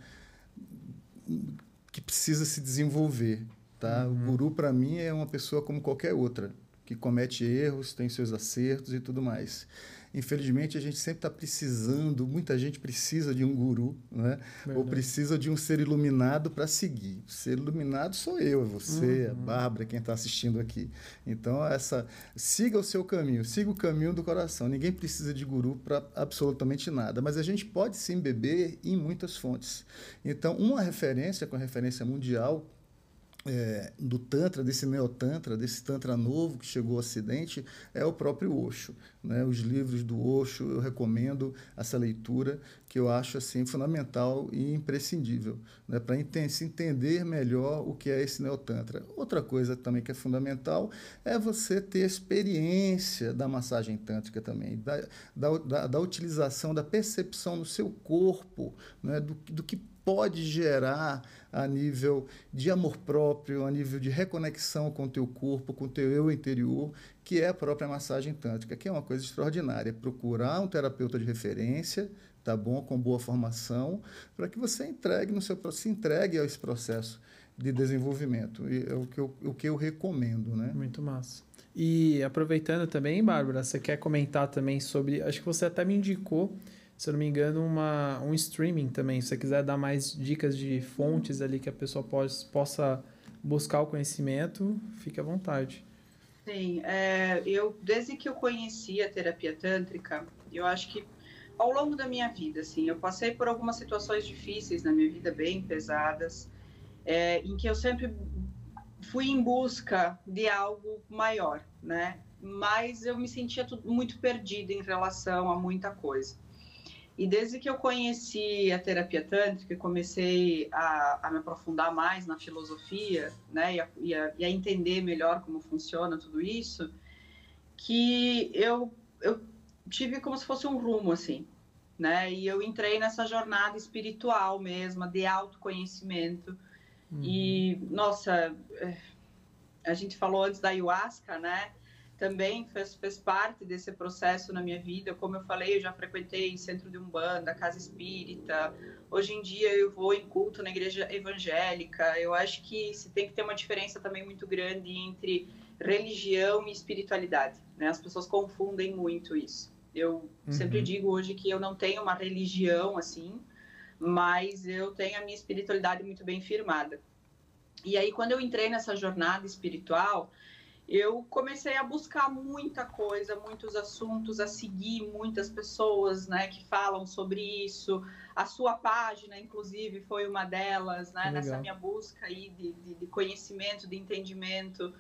que precisa se desenvolver. Tá? Uhum. O guru, para mim, é uma pessoa como qualquer outra, que comete erros, tem seus acertos e tudo mais. Infelizmente, a gente sempre está precisando, muita gente precisa de um guru, né? ou precisa de um ser iluminado para seguir. O ser iluminado sou eu, é você, uhum. a Bárbara, quem está assistindo aqui. Então, essa siga o seu caminho, siga o caminho do coração. Ninguém precisa de guru para absolutamente nada, mas a gente pode se embeber em muitas fontes. Então, uma referência, com a referência mundial, é, do Tantra, desse Neotantra, desse Tantra novo que chegou ao Ocidente, é o próprio Osho. Né? Os livros do Osho, eu recomendo essa leitura, que eu acho assim fundamental e imprescindível, né? para se entender melhor o que é esse Neotantra. Outra coisa também que é fundamental é você ter experiência da massagem tântrica também, da, da, da, da utilização, da percepção no seu corpo, né? do, do que pode gerar a nível de amor próprio, a nível de reconexão com o teu corpo, com o teu eu interior, que é a própria massagem tântrica, que é uma coisa extraordinária. Procurar um terapeuta de referência, tá bom, com boa formação, para que você entregue no seu se entregue a esse processo de desenvolvimento. E é o que eu, o que eu recomendo, né? Muito massa. E aproveitando também, Bárbara, você quer comentar também sobre, acho que você até me indicou se eu não me engano, uma, um streaming também. Se você quiser dar mais dicas de fontes ali que a pessoa pode, possa buscar o conhecimento, fique à vontade. Sim, é, eu desde que eu conheci a terapia tântrica, eu acho que ao longo da minha vida, assim, eu passei por algumas situações difíceis na minha vida, bem pesadas, é, em que eu sempre fui em busca de algo maior, né? Mas eu me sentia muito perdida em relação a muita coisa. E desde que eu conheci a terapia tântrica, comecei a, a me aprofundar mais na filosofia, né, e a, e, a, e a, entender melhor como funciona tudo isso, que eu, eu tive como se fosse um rumo, assim, né, e eu entrei nessa jornada espiritual mesmo, de autoconhecimento, uhum. e, nossa, é, a gente falou antes da ayahuasca, né, também fez, fez parte desse processo na minha vida. Como eu falei, eu já frequentei centro de umbanda, casa espírita. Hoje em dia eu vou em culto na igreja evangélica. Eu acho que se tem que ter uma diferença também muito grande entre religião e espiritualidade. Né? As pessoas confundem muito isso. Eu uhum. sempre digo hoje que eu não tenho uma religião assim, mas eu tenho a minha espiritualidade muito bem firmada. E aí, quando eu entrei nessa jornada espiritual, eu comecei a buscar muita coisa, muitos assuntos, a seguir muitas pessoas, né, que falam sobre isso. A sua página, inclusive, foi uma delas, né, nessa minha busca aí de, de, de conhecimento, de entendimento.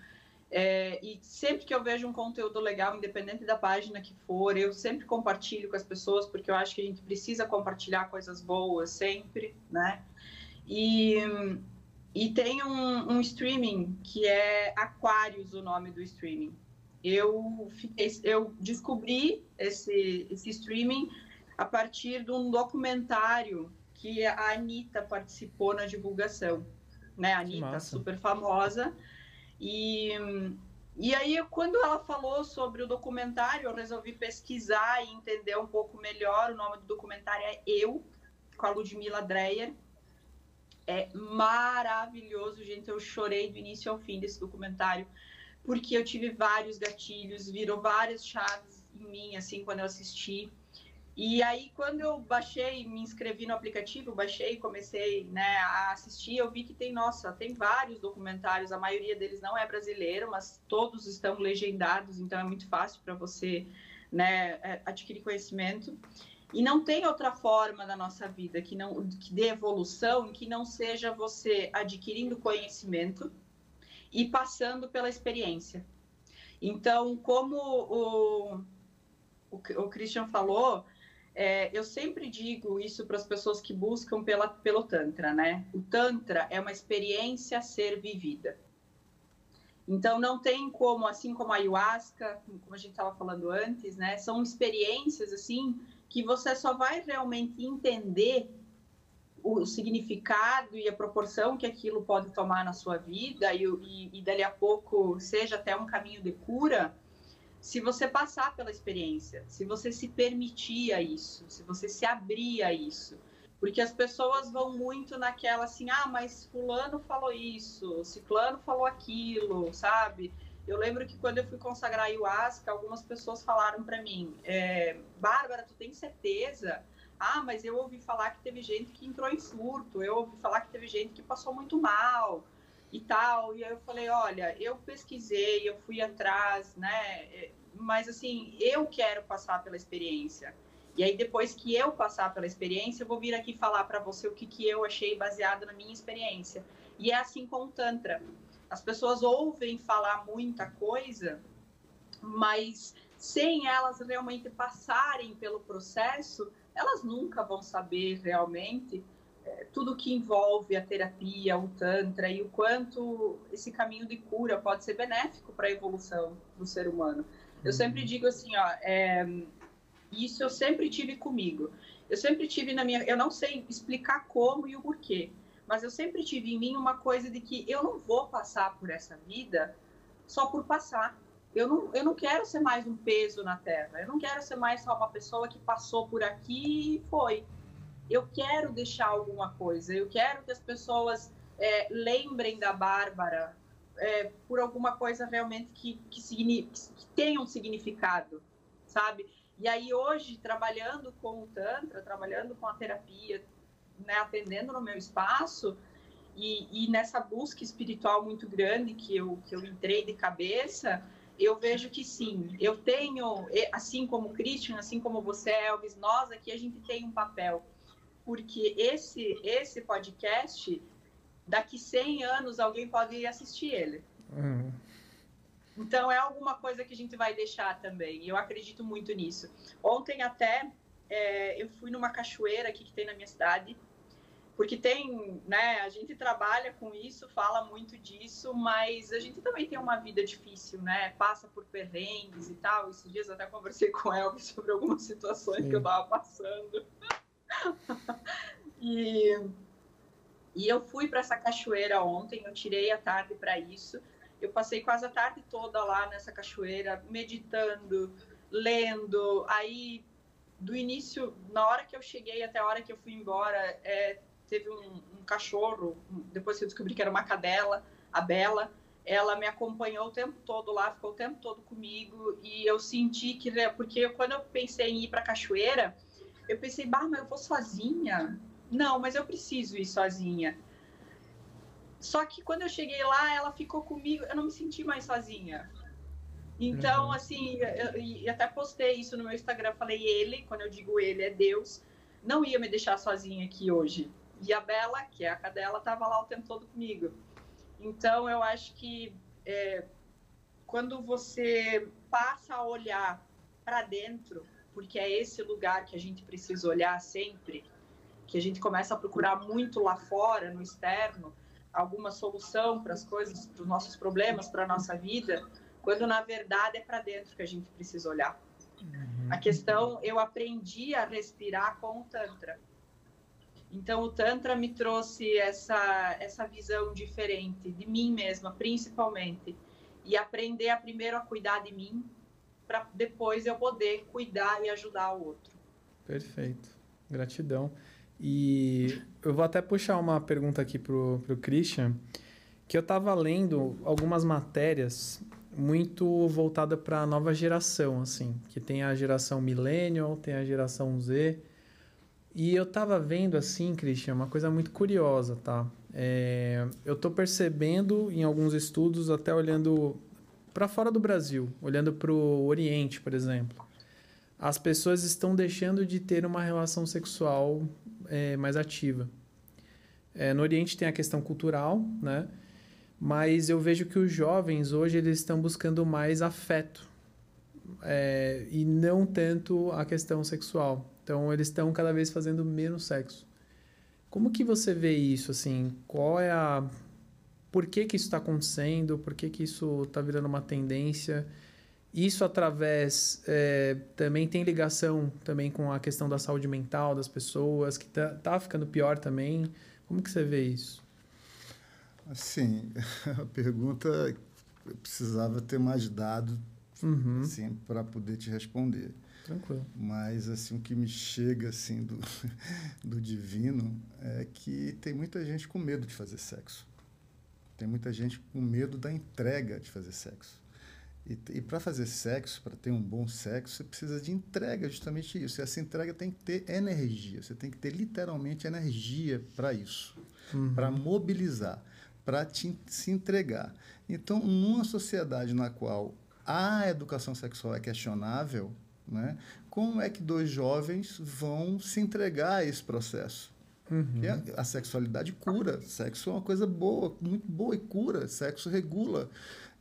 É, e sempre que eu vejo um conteúdo legal, independente da página que for, eu sempre compartilho com as pessoas, porque eu acho que a gente precisa compartilhar coisas boas sempre, né? E E tem um, um streaming que é Aquarius, o nome do streaming. Eu, eu descobri esse, esse streaming a partir de um documentário que a Anitta participou na divulgação. Né? A Anitta, super famosa. E, e aí, quando ela falou sobre o documentário, eu resolvi pesquisar e entender um pouco melhor. O nome do documentário é Eu, com a Ludmilla Dreyer. É maravilhoso, gente. Eu chorei do início ao fim desse documentário, porque eu tive vários gatilhos, virou várias chaves em mim, assim, quando eu assisti. E aí, quando eu baixei, me inscrevi no aplicativo, baixei, comecei né, a assistir, eu vi que tem, nossa, tem vários documentários, a maioria deles não é brasileiro, mas todos estão legendados, então é muito fácil para você né, é, adquirir conhecimento. E não tem outra forma da nossa vida que não que dê evolução que não seja você adquirindo conhecimento e passando pela experiência. Então, como o, o, o Christian falou, é, eu sempre digo isso para as pessoas que buscam pela, pelo Tantra, né? O Tantra é uma experiência a ser vivida. Então, não tem como, assim como a ayahuasca, como a gente estava falando antes, né? São experiências, assim, que você só vai realmente entender o significado e a proporção que aquilo pode tomar na sua vida e, e, e dali a pouco seja até um caminho de cura se você passar pela experiência, se você se permitir a isso, se você se abrir a isso. Porque as pessoas vão muito naquela assim, ah, mas fulano falou isso, ciclano falou aquilo, sabe? Eu lembro que quando eu fui consagrar a ayahuasca, algumas pessoas falaram para mim, é, Bárbara, tu tem certeza? Ah, mas eu ouvi falar que teve gente que entrou em surto, eu ouvi falar que teve gente que passou muito mal e tal. E aí eu falei, olha, eu pesquisei, eu fui atrás, né? É, mas assim, eu quero passar pela experiência. E aí depois que eu passar pela experiência, eu vou vir aqui falar para você o que, que eu achei baseado na minha experiência. E é assim com o Tantra. As pessoas ouvem falar muita coisa, mas sem elas realmente passarem pelo processo, elas nunca vão saber realmente tudo que envolve a terapia, o tantra e o quanto esse caminho de cura pode ser benéfico para a evolução do ser humano. Eu sempre uhum. digo assim, ó, é, isso eu sempre tive comigo. Eu sempre tive na minha, eu não sei explicar como e o porquê, mas eu sempre tive em mim uma coisa de que eu não vou passar por essa vida só por passar. Eu não, eu não quero ser mais um peso na Terra. Eu não quero ser mais só uma pessoa que passou por aqui e foi eu quero deixar alguma coisa, eu quero que as pessoas é, lembrem da Bárbara é, por alguma coisa realmente que, que, que tenha um significado, sabe? E aí hoje, trabalhando com o Tantra, trabalhando com a terapia, né, atendendo no meu espaço, e, e, nessa busca espiritual muito grande que eu, que eu entrei de cabeça, eu vejo que sim, eu tenho, assim como o Christian, assim como você, Elvis, nós aqui, a gente tem um papel porque esse, esse podcast, daqui 100 anos, alguém pode assistir ele. Uhum. Então, é alguma coisa que a gente vai deixar também. Eu acredito muito nisso. Ontem, até, é, eu fui numa cachoeira aqui que tem na minha cidade. Porque tem, né, a gente trabalha com isso, fala muito disso, mas a gente também tem uma vida difícil, né? Passa por perrengues e tal. Esses dias até conversei com o Elvis sobre algumas situações Sim. que eu tava passando. e, e eu fui para essa cachoeira ontem, eu tirei a tarde para isso. Eu passei quase a tarde toda lá nessa cachoeira, meditando, lendo. Aí, do início, na hora que eu cheguei até a hora que eu fui embora, é, teve um, um cachorro, depois que eu descobri que era uma cadela, a Bela, ela me acompanhou o tempo todo lá, ficou o tempo todo comigo e eu senti que porque quando eu pensei em ir para a cachoeira, eu pensei, bah, mas eu vou sozinha? Não, mas eu preciso ir sozinha. Só que quando eu cheguei lá, ela ficou comigo, eu não me senti mais sozinha. Então, uhum. assim, eu, eu, até postei isso no meu Instagram, falei ele, quando eu digo ele, é Deus, não ia me deixar sozinha aqui hoje. E a Bela, que é a cadela, estava lá o tempo todo comigo. Então, eu acho que é, quando você passa a olhar para dentro, porque é esse lugar que a gente precisa olhar sempre, que a gente começa a procurar muito lá fora, no externo, alguma solução para as coisas, para os nossos problemas, para a nossa vida, quando na verdade é para dentro que a gente precisa olhar. Uhum. A questão, eu aprendi a respirar com o Tantra. Então, o Tantra me trouxe essa, essa visão diferente de mim mesma, principalmente. E aprender a primeiro a cuidar de mim, para depois eu poder cuidar e ajudar o outro. Perfeito. Gratidão. E eu vou até puxar uma pergunta aqui pro, pro Christian, que eu estava lendo algumas matérias muito voltada para a nova geração, assim, que tem a geração millennial, tem a geração Z. E eu estava vendo assim, Christian, uma coisa muito curiosa, tá? É, eu estou percebendo em alguns estudos, até olhando para fora do Brasil, olhando para o Oriente, por exemplo, as pessoas estão deixando de ter uma relação sexual é, mais ativa. É, no Oriente tem a questão cultural, né? Mas eu vejo que os jovens hoje eles estão buscando mais afeto é, e não tanto a questão sexual. Então eles estão cada vez fazendo menos sexo. Como que você vê isso assim? Qual é a por que que isso está acontecendo? Por que que isso está virando uma tendência? Isso através é, também tem ligação também com a questão da saúde mental das pessoas que tá, tá ficando pior também. Como que você vê isso? Assim, a pergunta eu precisava ter mais dado uhum. assim, para poder te responder. Tranquilo. Mas assim, o que me chega assim do, do divino é que tem muita gente com medo de fazer sexo. Tem muita gente com medo da entrega de fazer sexo. E, e para fazer sexo, para ter um bom sexo, você precisa de entrega, justamente isso. E essa entrega tem que ter energia. Você tem que ter literalmente energia para isso, uhum. para mobilizar, para se entregar. Então, numa sociedade na qual a educação sexual é questionável, né, como é que dois jovens vão se entregar a esse processo? Uhum. A, a, sexualidade cura. Sexo é uma coisa boa, muito boa e cura. Sexo regula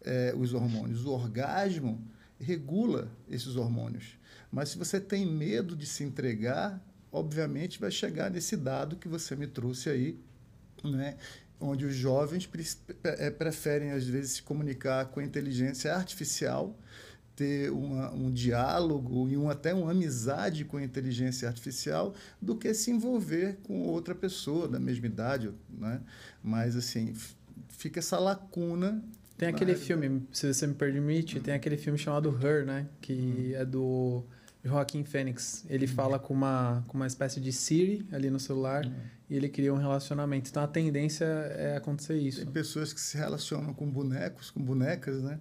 é, os hormônios. O orgasmo regula esses hormônios. Mas se você tem medo de se entregar, obviamente vai chegar nesse dado que você me trouxe aí, né? onde os jovens pre é, preferem, às vezes, se comunicar com a inteligência artificial, ter uma, um diálogo e um, até uma amizade com a inteligência artificial, do que se envolver com outra pessoa da mesma idade. Né? Mas, assim, fica essa lacuna tem aquele filme, se você me permite, tem aquele filme chamado Her, né? Que é do Joaquim Fênix. Ele uhum. fala com uma, com uma espécie de Siri ali no celular uhum. e ele cria um relacionamento. Então a tendência é acontecer isso. Tem pessoas que se relacionam com bonecos, com bonecas, né?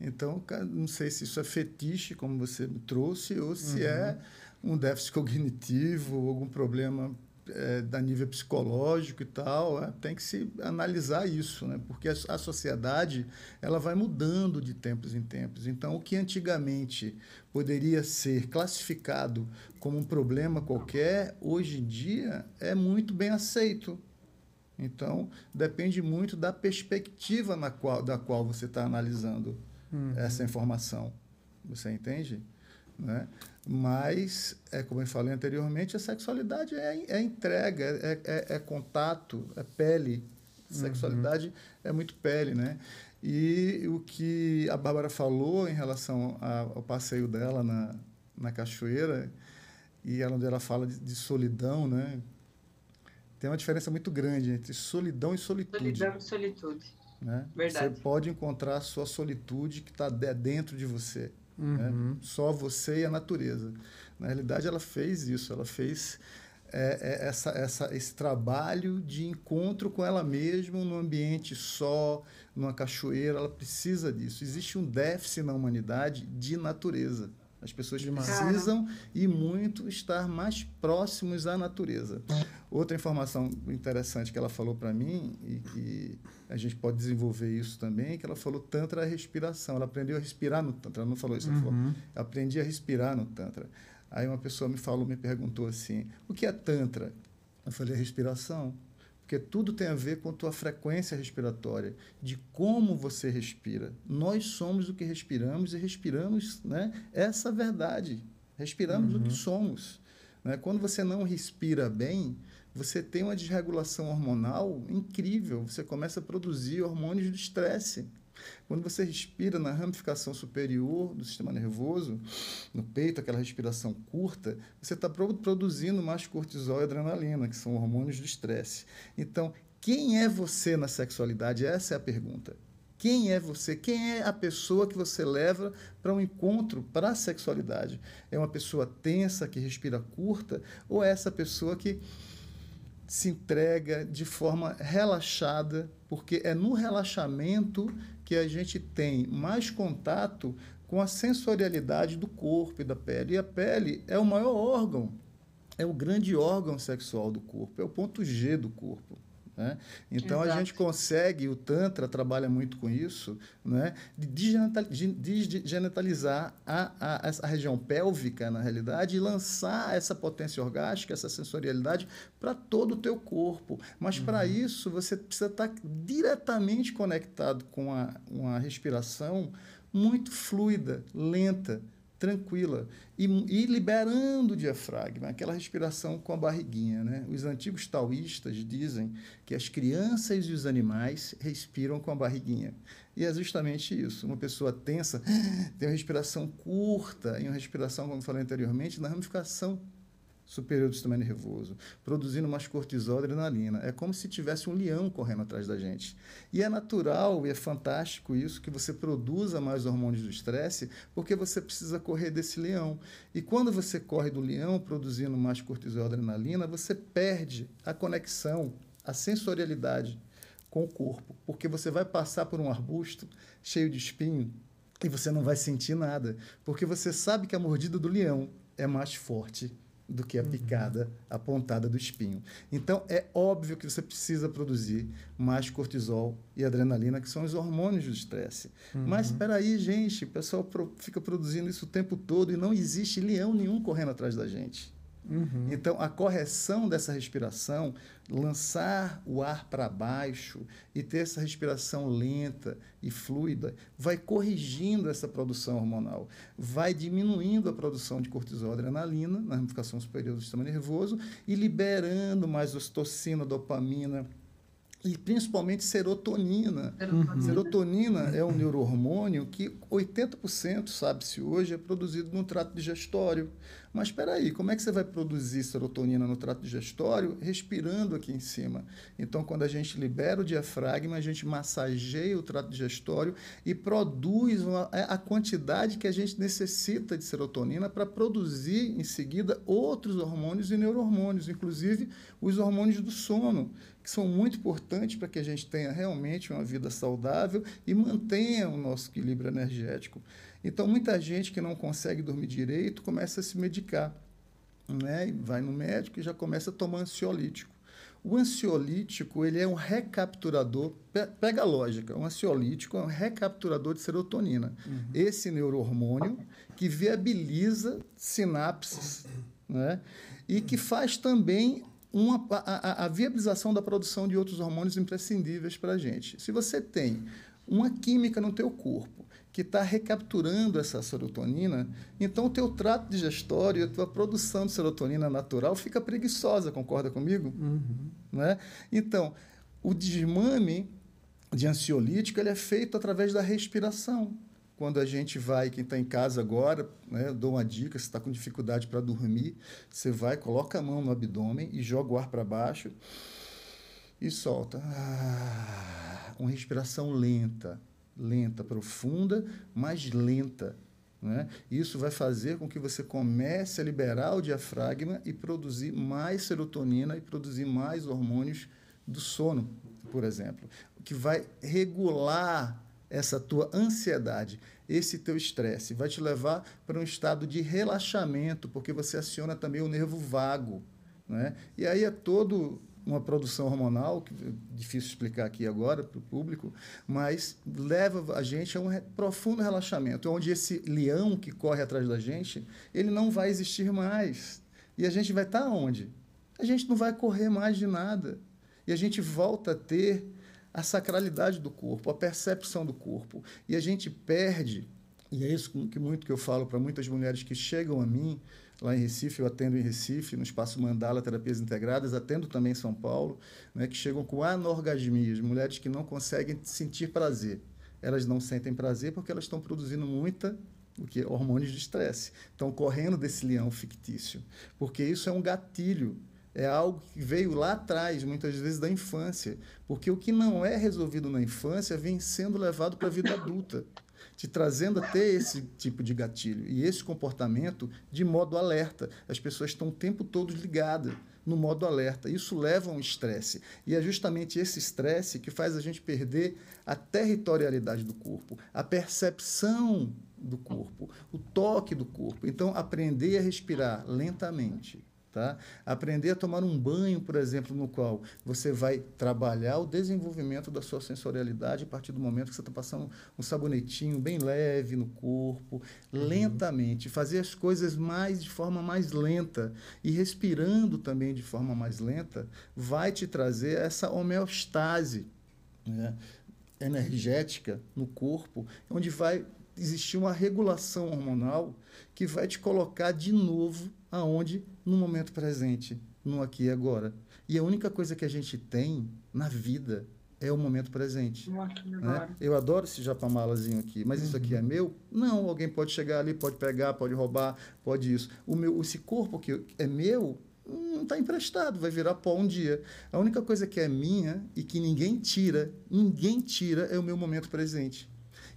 Então, não sei se isso é fetiche, como você me trouxe, ou se é uhum. é um déficit cognitivo, algum problema é, da nível psicológico e tal, é, tem que se analisar isso, né? porque a, a, sociedade ela vai mudando de tempos em tempos. Então, o que antigamente poderia ser classificado como um problema qualquer, hoje em dia é muito bem aceito. Então, depende muito da perspectiva na qual, da qual você está analisando uhum. essa informação. Você entende? Né? Mas, é, como eu falei anteriormente, a sexualidade é, é entrega, é, é, é contato, é pele. A uhum. sexualidade uhum. é muito pele, né? E o que a Bárbara falou em relação ao passeio dela na, na cachoeira, e ela, onde ela fala de, de solidão, né? Tem uma diferença muito grande entre solidão e solitude. Solidão e solitude. Né? Verdade. Você pode encontrar a sua solitude que está dentro de você. Né? Uhum. Né? Só você e a natureza. Na realidade, ela fez isso, ela fez é, é, essa, essa, esse trabalho de encontro com ela mesma no ambiente só, numa cachoeira, ela precisa disso. Existe um déficit na humanidade de natureza. As pessoas Demais. precisam e muito estar mais próximos à natureza. Outra informação interessante que ela falou para mim e que a gente pode desenvolver isso também, é que ela falou tantra a respiração. Ela aprendeu a respirar no tantra. Ela não falou isso, ela falou, uhum. aprendi a respirar no tantra. Aí uma pessoa me falou, me perguntou assim, o que é tantra? Eu falei, respiração porque tudo tem a ver com a tua frequência respiratória, de como você respira. Nós somos o que respiramos e respiramos né, essa verdade. Respiramos uhum. o que uhum. somos. Né? Quando você não respira bem, você tem uma desregulação hormonal incrível. Você começa a produzir hormônios do estresse. Quando você respira na ramificação superior do sistema nervoso, no peito, aquela respiração curta, você está produzindo mais cortisol e adrenalina, que são hormônios do estresse. Então, quem é você na sexualidade? Essa é a pergunta. Quem é você? Quem é a pessoa que você leva para um encontro, para a sexualidade? É uma pessoa tensa, que respira curta, ou é essa pessoa que se entrega de forma relaxada, porque é no relaxamento que a gente tem mais contato com a sensorialidade do corpo e da pele. E a pele é o maior órgão, é o grande órgão sexual do corpo, é o ponto G do corpo. Né? Então Exato. a gente consegue, o Tantra trabalha muito com isso, né? de desgenitalizar a, a, a região pélvica, na realidade, e lançar essa potência orgástica, essa sensorialidade para todo o teu corpo. Mas uhum. para isso você precisa estar diretamente conectado com a, uma respiração muito fluida, lenta tranquila e, e, liberando o diafragma, aquela respiração com a barriguinha. Né? Os antigos taoístas dizem que as crianças e os animais respiram com a barriguinha. E é justamente isso. Uma pessoa tensa tem uma respiração curta e uma respiração, como falei anteriormente, na ramificação superior do sistema nervoso, produzindo mais cortisol e adrenalina. É como se tivesse um leão correndo atrás da gente. E é natural e é fantástico isso que você produza mais hormônios do estresse, porque você precisa correr desse leão. E quando você corre do leão produzindo mais cortisol e adrenalina, você perde a conexão, a sensorialidade com o corpo, porque você vai passar por um arbusto cheio de espinho e você não vai sentir nada, porque você sabe que a mordida do leão é mais forte do que a uhum. picada, a pontada do espinho. Então, é óbvio que você precisa produzir mais cortisol e adrenalina, que são os hormônios do estresse. Uhum. Mas, espera aí, gente, o pessoal fica produzindo isso o tempo todo e não existe leão nenhum correndo atrás da gente. Uhum. Então, a correção dessa respiração, lançar o ar para baixo e ter essa respiração lenta e fluida, vai corrigindo essa produção hormonal, vai diminuindo a produção de cortisol e adrenalina na ramificação superior do sistema nervoso e liberando mais ocitocina, dopamina, e principalmente serotonina. Uhum. Serotonina é um neurohormônio que 80%, sabe-se hoje, é produzido no trato digestório. Mas espera aí, como é que você vai produzir serotonina no trato digestório respirando aqui em cima? Então, quando a gente libera o diafragma, a gente massageia o trato digestório e produz uma, é, a quantidade que a gente necessita de serotonina para produzir em seguida outros hormônios e neurohormônios, inclusive os hormônios do sono, que são muito importantes para que a gente tenha realmente uma vida saudável e mantenha o nosso equilíbrio energético. Então, muita gente que não consegue dormir direito começa a se medicar, né? Vai no médico e já começa a tomar ansiolítico. O ansiolítico ele é um recapturador, pega a lógica, o ansiolítico é um recapturador de serotonina. Uhum. Esse neurohormônio que viabiliza sinapses, né? E que faz também uma, a, a, viabilização da produção de outros hormônios imprescindíveis para a gente. Se você tem uma química no teu corpo que está recapturando essa serotonina, então o teu trato digestório, a tua produção de serotonina natural fica preguiçosa, concorda comigo? Uhum. Né? Então, o desmame de ansiolítico ele é feito através da respiração. Quando a gente vai, quem está em casa agora, né, dou uma dica, se está com dificuldade para dormir, você vai, coloca a mão no abdômen e joga o ar para baixo e solta. Ah, uma respiração lenta lenta, profunda, mas lenta. Né? Isso vai fazer com que você comece a liberar o diafragma e produzir mais serotonina e produzir mais hormônios do sono, por exemplo, que vai regular essa tua ansiedade, esse teu estresse, vai te levar para um estado de relaxamento, porque você aciona também o nervo vago, né? E aí é todo uma produção hormonal, que é difícil explicar aqui agora para o público, mas leva a gente a um profundo relaxamento, onde esse leão que corre atrás da gente, ele não vai existir mais. E a gente vai estar onde? A gente não vai correr mais de nada. E a gente volta a ter a sacralidade do corpo, a percepção do corpo. E a gente perde E é isso que muito que eu falo para muitas mulheres que chegam a mim, lá em Recife, eu atendo em Recife, no Espaço Mandala Terapias Integradas, atendo também em São Paulo, né, que chegam com anorgasmias, mulheres que não conseguem sentir prazer. Elas não sentem prazer porque elas estão produzindo muita o que hormônios de estresse. Estão correndo desse leão fictício, porque isso é um gatilho. É algo que veio lá atrás, muitas vezes da infância, porque o que não é resolvido na infância vem sendo levado para a vida adulta te trazendo a ter esse tipo de gatilho e esse comportamento de modo alerta. As pessoas estão o tempo todo ligadas no modo alerta. Isso leva a um estresse. E é justamente esse estresse que faz a gente perder a territorialidade do corpo, a percepção do corpo, o toque do corpo. Então, aprender a respirar lentamente, Tá? Aprender a tomar um banho, por exemplo, no qual você vai trabalhar o desenvolvimento da sua sensorialidade a partir do momento que você está passando um sabonetinho bem leve no corpo, uhum. lentamente, fazer as coisas mais de forma mais lenta e respirando também de forma mais lenta, vai te trazer essa homeostase né, energética no corpo, onde vai existir uma regulação hormonal que vai te colocar de novo aonde no momento presente, no aqui e agora. E a única coisa que a gente tem na vida é o momento presente. Né? Eu adoro esse japamalazinho aqui, mas uhum. isso aqui é uhum. meu? Não, alguém pode chegar ali, pode pegar, pode roubar, pode isso. O meu, esse corpo que é meu não está emprestado, vai virar pó um dia. A única coisa que é minha e que ninguém tira, ninguém tira, é o meu momento presente.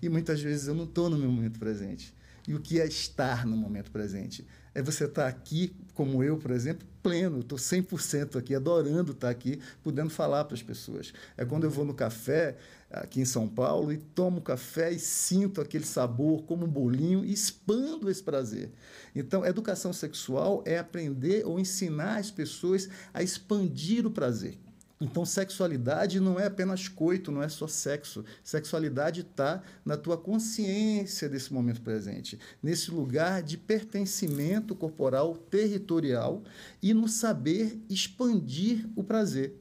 E muitas vezes eu não estou no meu momento presente. E o que é estar no momento presente? é você estar tá aqui, como eu, por exemplo, pleno, estou 100% aqui, adorando estar tá aqui, podendo falar para as pessoas. É quando eu vou no café, aqui em São Paulo, e tomo café e sinto aquele sabor como um bolinho e expando esse prazer. Então, educação sexual é aprender ou ensinar as pessoas a expandir o prazer. Então, sexualidade não é apenas coito, não é só sexo. Sexualidade está na tua consciência desse momento presente, nesse lugar de pertencimento corporal territorial e no saber expandir o prazer.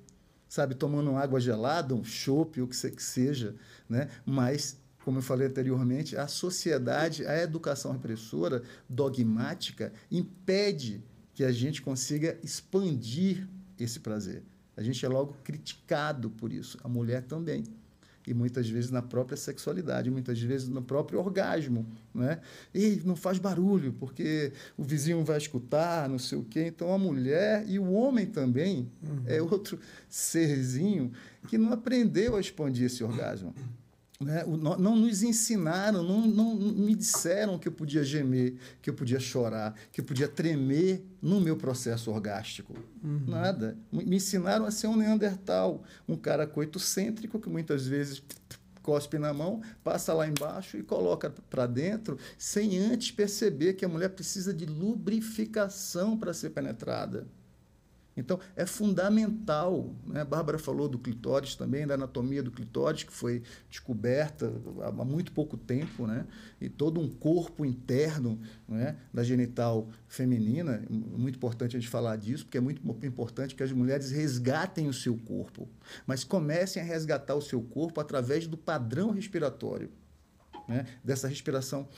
Sabe, tomando água gelada, um chope, o que seja, né? mas como eu falei anteriormente, a sociedade, a educação repressora, dogmática, impede que a gente consiga expandir esse prazer. A gente é logo criticado por isso, a mulher também. E muitas vezes na própria sexualidade, muitas vezes no próprio orgasmo. Né? E não faz barulho, porque o vizinho vai escutar, não sei o quê. Então a mulher e o homem também uhum. é outro serzinho que não aprendeu a expandir esse orgasmo. Né? Não, não nos ensinaram, não, não me disseram que eu podia gemer, que eu podia chorar, que eu podia tremer no meu processo orgástico. Uhum. Nada. Me ensinaram a ser um neandertal, um cara coitocêntrico que muitas vezes cospe na mão, passa lá embaixo e coloca para dentro, sem antes perceber que a mulher precisa de lubrificação para ser penetrada. Então, é fundamental. Né? A Bárbara falou do clitóris também, da anatomia do clitóris, que foi descoberta há muito pouco tempo, né? e todo um corpo interno né? da genital feminina. Muito importante a gente falar disso, porque é muito importante que as mulheres resgatem o seu corpo, mas comecem a resgatar o seu corpo através do padrão respiratório, né? dessa respiração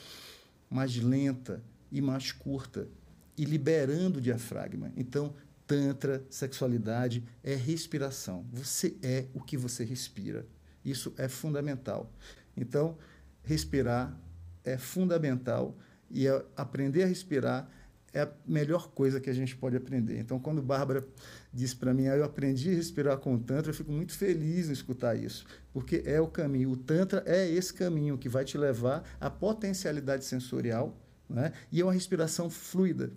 mais lenta e mais curta, e liberando o diafragma. Então, Tantra, sexualidade é respiração. Você é o que você respira. Isso é fundamental. Então, respirar é fundamental e aprender a respirar é a melhor coisa que a gente pode aprender. Então, quando Bárbara disse para mim, ah, eu aprendi a respirar com o Tantra, eu fico muito feliz em escutar isso, porque é o caminho. O Tantra é esse caminho que vai te levar à potencialidade sensorial né? e é uma respiração fluida.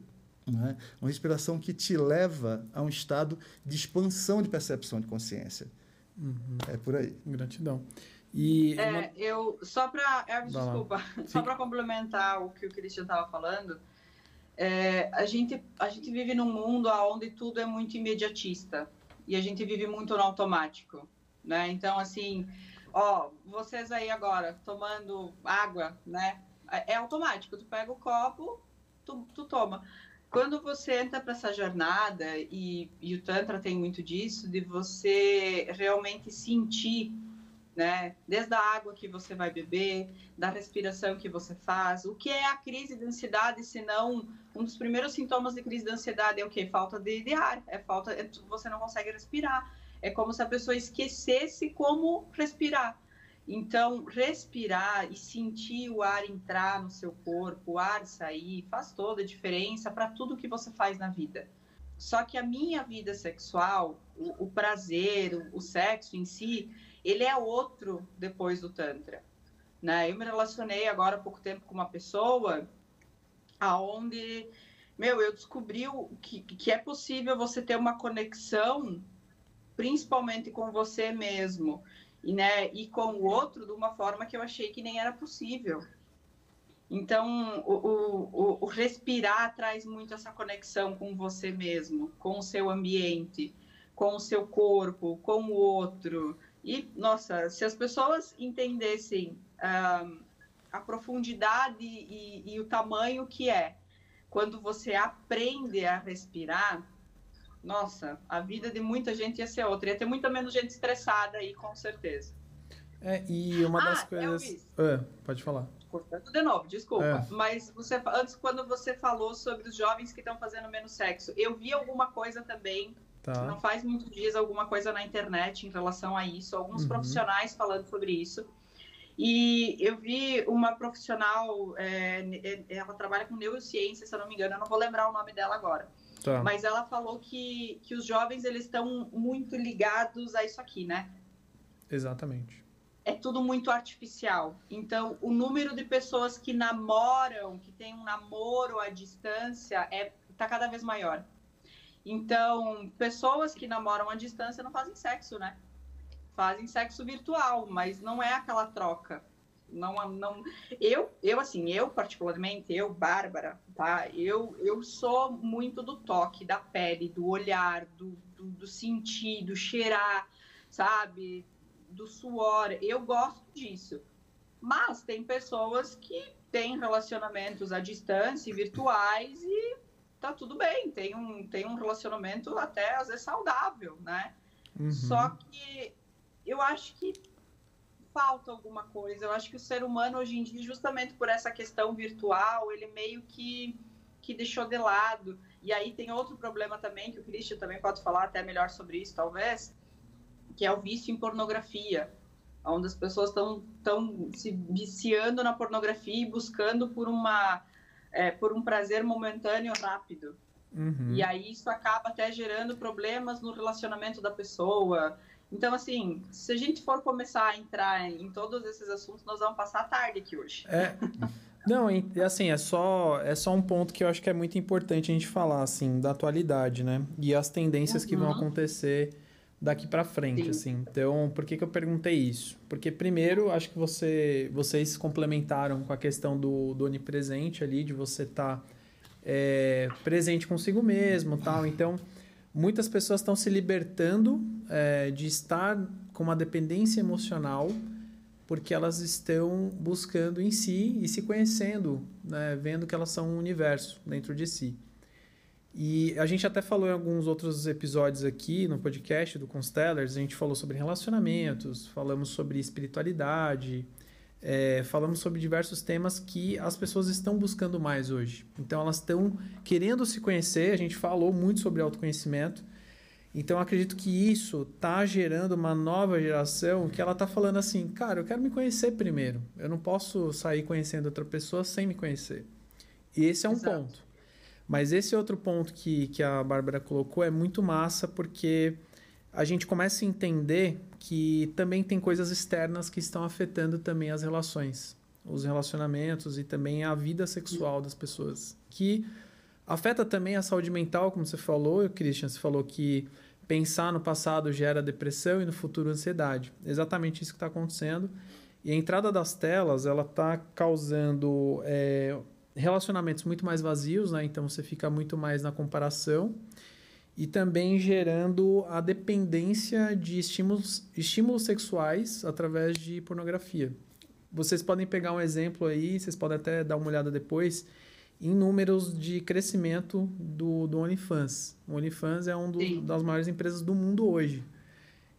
É? Uma respiração que te leva a um estado de expansão de percepção de consciência. Uhum. É por aí. Gratidão. E é, uma... eu só para desculpa, só para complementar o que o Cristian estava falando, é, a gente a gente vive num mundo onde tudo é muito imediatista e a gente vive muito no automático, né? Então assim, ó, vocês aí agora tomando água, né? É, é automático. Tu pega o copo, tu, tu toma quando você entra para essa jornada, e, e, o Tantra tem muito disso, de você realmente sentir né? Desde a água que você vai beber, da respiração que você faz. O que é a crise de ansiedade, se não um dos primeiros sintomas de crise de ansiedade é o quê? Falta de, de ar, é falta, é, você não consegue respirar. É como se a pessoa esquecesse como respirar. Então, respirar e sentir o ar entrar no seu corpo, o ar sair, faz toda a diferença para tudo que você faz na vida. Só que a minha vida sexual, o, o prazer, o, o sexo em si, ele é outro depois do Tantra. Né? Eu me relacionei agora há pouco tempo com uma pessoa aonde, meu, eu descobri que, que é possível você ter uma conexão, principalmente com você mesmo, e, né, e com o outro de uma forma que eu achei que nem era possível. Então, o, o, o, respirar traz muito essa conexão com você mesmo, com o seu ambiente, com o seu corpo, com o outro. E, nossa, se as pessoas entendessem a profundidade e, e, o tamanho que é quando você aprende a respirar, nossa, a vida de muita gente ia ser outra. Ia ter muita menos gente estressada aí, com certeza. É, e uma das ah, coisas. É, pode falar. Cortando de novo, desculpa. É. Mas você, antes, quando você falou sobre os jovens que estão fazendo menos sexo, eu vi alguma coisa também Tá. Não faz muitos dias alguma coisa na internet em relação a isso, alguns uhum. profissionais falando sobre isso. E eu vi uma profissional, é, é, ela trabalha com neurociência, se eu não me engano, eu não vou lembrar o nome dela agora. Tá. Mas ela falou que, que os jovens eles estão muito ligados a isso aqui, né? Exatamente. É tudo muito artificial. Então, o número de pessoas que namoram, que tem um namoro à distância, é tá cada vez maior. Então, pessoas que namoram à distância não fazem sexo, né? Fazem sexo virtual, mas não é aquela troca. Não, não. Eu, eu assim, eu particularmente, eu, Bárbara, tá? Eu, eu sou muito do toque, da pele, do olhar, do, do, do sentir, do cheirar, sabe? Do suor. Eu gosto disso. Mas tem pessoas que têm relacionamentos à distância, virtuais e tá tudo bem, tem um, tem um relacionamento até às vezes saudável, né? Uhum. Só que eu acho que falta alguma coisa. Eu acho que o ser humano hoje em dia, justamente por essa questão virtual, ele meio que, que deixou de lado. E aí tem outro problema também, que o Christian também pode falar até melhor sobre isso, talvez, que é o vício em pornografia. Onde as pessoas estão se viciando na pornografia e buscando por uma é, por um prazer momentâneo rápido. Uhum. E aí isso acaba até gerando problemas no relacionamento da pessoa. Então, assim, se a gente for começar a entrar em todos esses assuntos, nós vamos passar a tarde aqui hoje. É. Não, assim, é só, é só um ponto que eu acho que é muito importante a gente falar, assim, da atualidade, né? E as tendências uhum. que vão uhum. acontecer daqui para frente, Sim. assim. Então, por que, que eu perguntei isso? Porque primeiro, acho que você, vocês complementaram com a questão do, do onipresente ali, de você estar tá, é, presente consigo mesmo, tal. Então, muitas pessoas estão se libertando é, de estar com uma dependência emocional porque elas estão buscando em si e se conhecendo, né? vendo que elas são um universo dentro de si. E a gente até falou em alguns outros episódios aqui no podcast do Constellers, a gente falou sobre relacionamentos, falamos sobre espiritualidade, é, falamos sobre diversos temas que as pessoas estão buscando mais hoje. Então elas estão querendo se conhecer, a gente falou muito sobre autoconhecimento. Então acredito que isso está gerando uma nova geração que ela está falando assim, cara, eu quero me conhecer primeiro. Eu não posso sair conhecendo outra pessoa sem me conhecer. E esse é um Exato. ponto. Mas esse outro ponto que, que a Bárbara colocou é muito massa porque a gente começa a entender que também tem coisas externas que estão afetando também as relações, os relacionamentos e também a vida sexual das pessoas, que afeta também a saúde mental, como você falou, Christian, você falou que pensar no passado gera depressão e no futuro ansiedade. Exatamente isso que está acontecendo. E a entrada das telas, ela está causando é, relacionamentos muito mais vazios, né? Então você fica muito mais na comparação e também gerando a dependência de estímulos, estímulos sexuais através de pornografia. Vocês podem pegar um exemplo aí, vocês podem até dar uma olhada depois em números de crescimento do, do OnlyFans. O OnlyFans é uma das maiores empresas do mundo hoje.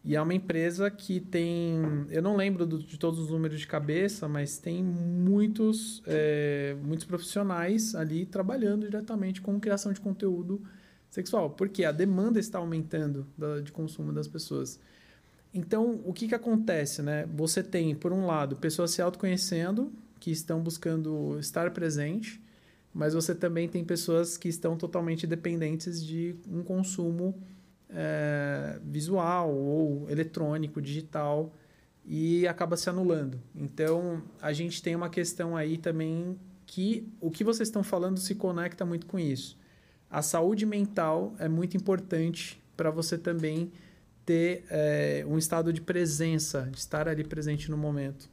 E é uma empresa que tem. Eu não lembro do, de todos os números de cabeça, mas tem muitos, é, muitos profissionais ali trabalhando diretamente com criação de conteúdo sexual. Porque a demanda está aumentando de consumo das pessoas. Então, o que, que acontece? Né? Você tem, por um lado, pessoas se autoconhecendo, que estão buscando estar presente, mas você também tem pessoas que estão totalmente dependentes de um consumo é, visual ou eletrônico, digital, e acaba se anulando. Então, a gente tem uma questão aí também que o que vocês estão falando se conecta muito com isso. A saúde mental é muito importante para você também ter é, um estado de presença, de estar ali presente no momento.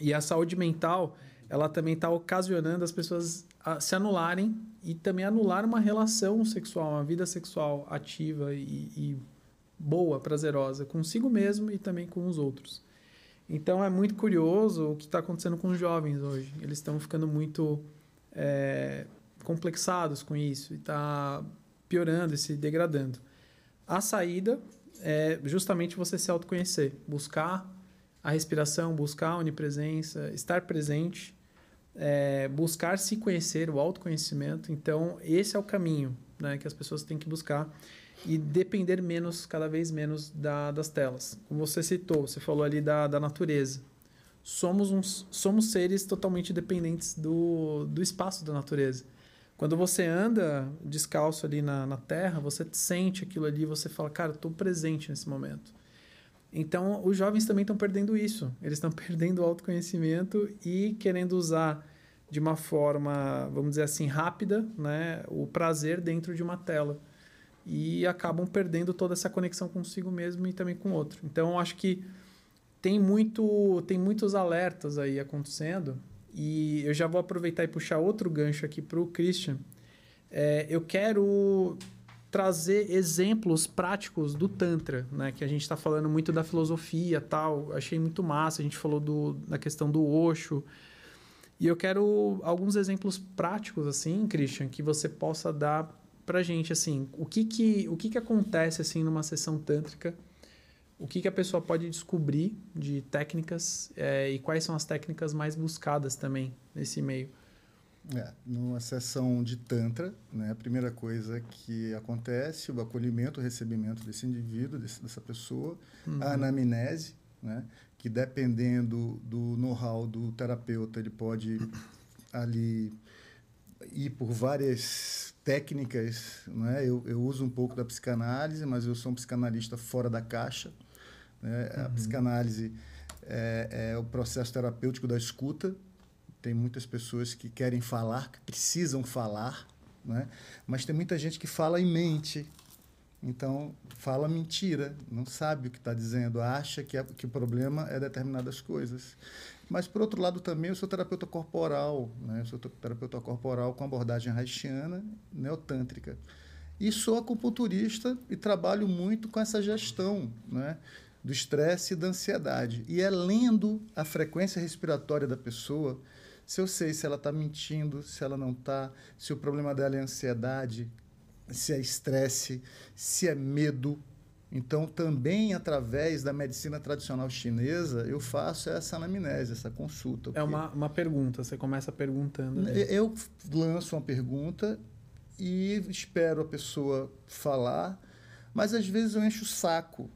E a saúde mental, ela também está ocasionando as pessoas se anularem e também anular uma relação sexual, uma vida sexual ativa e, e boa, prazerosa consigo mesmo e também com os outros. Então é muito curioso o que está acontecendo com os jovens hoje. Eles estão ficando muito é, complexados com isso e está piorando e se degradando. A saída é justamente você se autoconhecer, buscar a respiração, buscar a onipresença, estar presente é, buscar se conhecer, o autoconhecimento. Então, esse é o caminho né, que as pessoas têm que buscar e depender menos, cada vez menos, da, das telas. Como você citou, você falou ali da, da natureza. Somos, uns, somos seres totalmente dependentes do, do espaço da natureza. Quando você anda descalço ali na, na terra, você sente aquilo ali, você fala, cara, estou presente nesse momento. Então, os jovens também estão perdendo isso. Eles estão perdendo o autoconhecimento e querendo usar de uma forma, vamos dizer assim, rápida, né, o prazer dentro de uma tela. E acabam perdendo toda essa conexão consigo mesmo e também com o outro. Então, acho que tem, muito, tem muitos alertas aí acontecendo. E eu já vou aproveitar e puxar outro gancho aqui para o Christian. É, eu quero trazer exemplos práticos do Tantra, né? Que a gente está falando muito da filosofia tal. Achei muito massa. A gente falou do, da questão do Osho. E eu quero alguns exemplos práticos, assim, Christian, que você possa dar pra gente, assim, o que que, o que, que acontece, assim, numa sessão tântrica, o que, que a pessoa pode descobrir de técnicas é, e quais são as técnicas mais buscadas também nesse meio. É, numa sessão de Tantra, né, a primeira coisa que acontece, o acolhimento, o recebimento desse indivíduo, desse, dessa pessoa, uhum. a anamnese, né, que dependendo do know-how do terapeuta, ele pode ali ir por várias técnicas. Né? Eu, eu uso um pouco da psicanálise, mas eu sou um psicanalista fora da caixa. Né? Uhum. A psicanálise é, é o processo terapêutico da escuta, tem muitas pessoas que querem falar, que precisam falar, né? mas tem muita gente que fala em mente. Então, fala mentira, não sabe o que está dizendo, acha que, é, que o problema é determinadas coisas. Mas, por outro lado, também eu sou terapeuta corporal, né? eu sou terapeuta corporal com abordagem haitiana, neotântrica. E sou acupunturista e trabalho muito com essa gestão né? Do estresse e da ansiedade. E é lendo a frequência respiratória da pessoa, se eu sei se ela está mentindo, se ela não está, se o problema dela é ansiedade, se é estresse, se é medo. Então, também através da medicina tradicional chinesa, eu faço essa anamnese, essa consulta. É uma, uma pergunta, você começa perguntando. Né? Eu lanço uma pergunta e espero a pessoa falar, mas às vezes eu encho o saco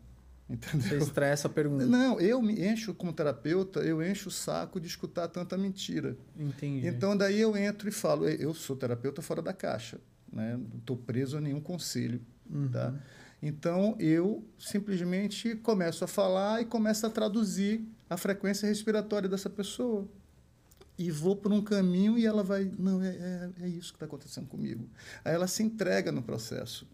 Entendeu? Você estressa a pergunta. Não, eu me encho como terapeuta, eu encho o saco de escutar tanta mentira. Entendi. Então daí eu entro e falo, eu sou terapeuta fora da caixa, né? Não estou preso a nenhum conselho, uhum. tá? Então eu simplesmente começo a falar e começo a traduzir a frequência respiratória dessa pessoa. E vou por um caminho e ela vai, não, é, é, é isso que está acontecendo comigo. Aí ela se entrega no processo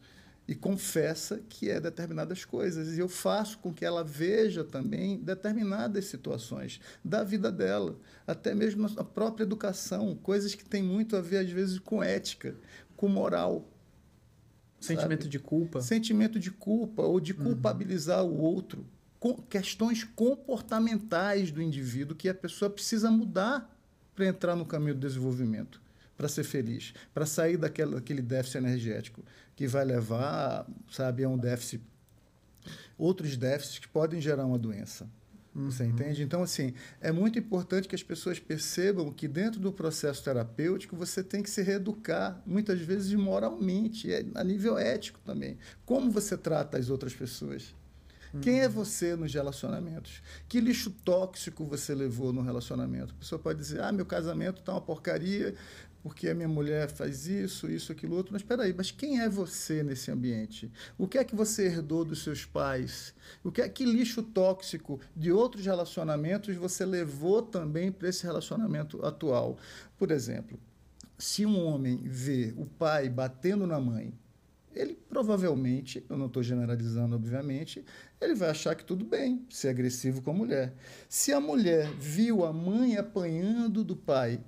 e confessa que é determinadas coisas. E eu faço com que ela veja também determinadas situações da vida dela, até mesmo a própria educação, coisas que têm muito a ver, às vezes, com ética, com moral. Sentimento sabe? de culpa. Sentimento de culpa ou de uhum. culpabilizar uhum. o outro. Com questões comportamentais do indivíduo que a pessoa precisa mudar para entrar no caminho do desenvolvimento para ser feliz, para sair daquele, daquele déficit energético que vai levar, sabe, a um déficit outros déficits que podem gerar uma doença. Você uhum. entende? Então, assim, é muito importante que as pessoas percebam que dentro do processo terapêutico você tem que se reeducar, muitas vezes moralmente, é, a nível ético também. Como você trata as outras pessoas? Uhum. Quem é você nos relacionamentos? Que lixo tóxico você levou no relacionamento? A pessoa pode dizer: ah, meu casamento está uma porcaria, porque a minha mulher faz isso, isso, aquilo outro. Mas espera aí, mas quem é você nesse ambiente? O que é que você herdou dos seus pais? O que é que lixo tóxico de outros relacionamentos você levou também para esse relacionamento atual? Por exemplo, se um homem vê o pai batendo na mãe, ele provavelmente, eu não estou generalizando, obviamente, ele vai achar que tudo bem ser agressivo com a mulher. Se a mulher viu a mãe apanhando do pai,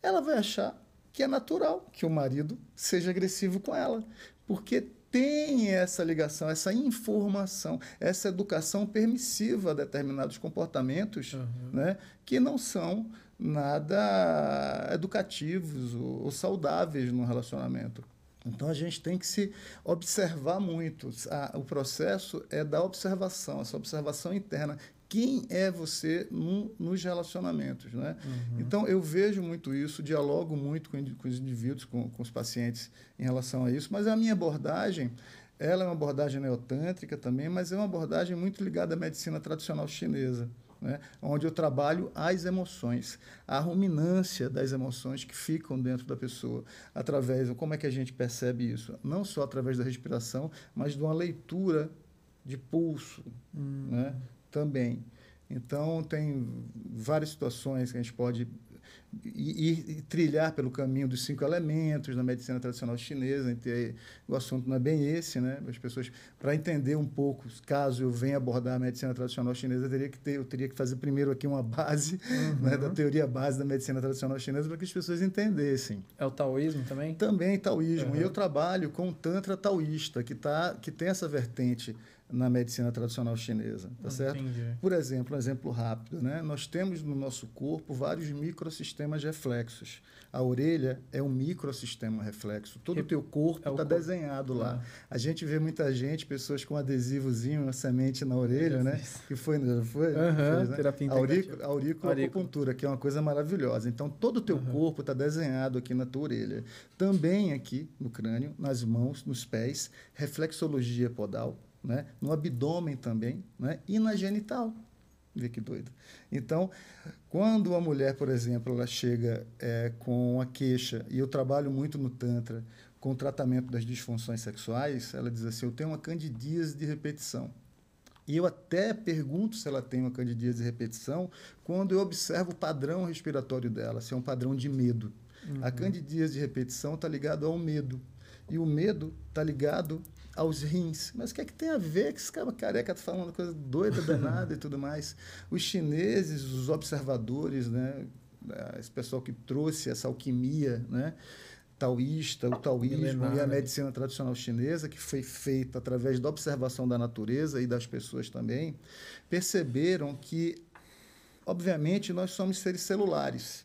ela vai achar que é natural que o marido seja agressivo com ela, porque tem essa ligação, essa informação, essa educação permissiva a determinados comportamentos uhum. né, que não são nada educativos ou, ou saudáveis no relacionamento. Então a gente tem que se observar muito. o processo é da observação, essa observação interna quem é você no, nos relacionamentos. Né? Uhum. Então, eu vejo muito isso, dialogo muito com, com os indivíduos, com, com, os pacientes em relação a isso, mas a minha abordagem, ela é uma abordagem neotântrica também, mas é uma abordagem muito ligada à medicina tradicional chinesa. Né? onde eu trabalho as emoções, a ruminância das emoções que ficam dentro da pessoa, através, como é que a gente percebe isso? Não só através da respiração, mas de uma leitura de pulso, hum. né? Também. Então, tem várias situações que a gente pode ir, ir, trilhar pelo caminho dos cinco elementos na medicina tradicional chinesa. O assunto não é bem esse, né? As pessoas, para entender um pouco, caso eu venha abordar a medicina tradicional chinesa, eu teria que, ter, eu teria que fazer primeiro aqui uma base uhum. né, da teoria base da medicina tradicional chinesa para que as pessoas entendessem. É o taoísmo também? Também taoísmo. Uhum. E eu trabalho com o Tantra taoísta, que, tá, que tem essa vertente na medicina tradicional chinesa, tá certo? Por exemplo, um exemplo rápido, né? Nós temos no nosso corpo vários microsistemas reflexos. A orelha é um microsistema reflexo. Todo o teu corpo está é tá desenhado lá. Ah. A gente vê muita gente, pessoas com adesivozinho, uma semente na orelha, né? Que foi, foi, uhum, foi né? terapia a auric, auriculoacupuntura, que é uma coisa maravilhosa. Então, todo o teu corpo está desenhado aqui na tua orelha. Também aqui no crânio, nas mãos, nos pés, reflexologia podal né? no abdômen também né? e na genital. Vê que doido. Então, quando uma mulher, por exemplo, ela chega é, com a queixa, e eu trabalho muito no Tantra com o tratamento das disfunções sexuais, ela diz assim: Eu tenho uma candidíase de repetição. E eu até pergunto se ela tem uma candidíase de repetição quando eu observo o padrão respiratório dela, se é um padrão de medo. Uhum. A candidíase de repetição está ligado ao medo. E o medo está ligado aos rins. Mas o que é que tem a ver que esse cara careca está falando coisa doida, danada e tudo mais? Os chineses, os observadores, né? esse pessoal que trouxe essa alquimia, né? taoísta, o taoísmo Milenar, e a né? medicina tradicional chinesa, que foi feita através da observação da natureza e das pessoas também, perceberam que, obviamente, nós somos seres celulares.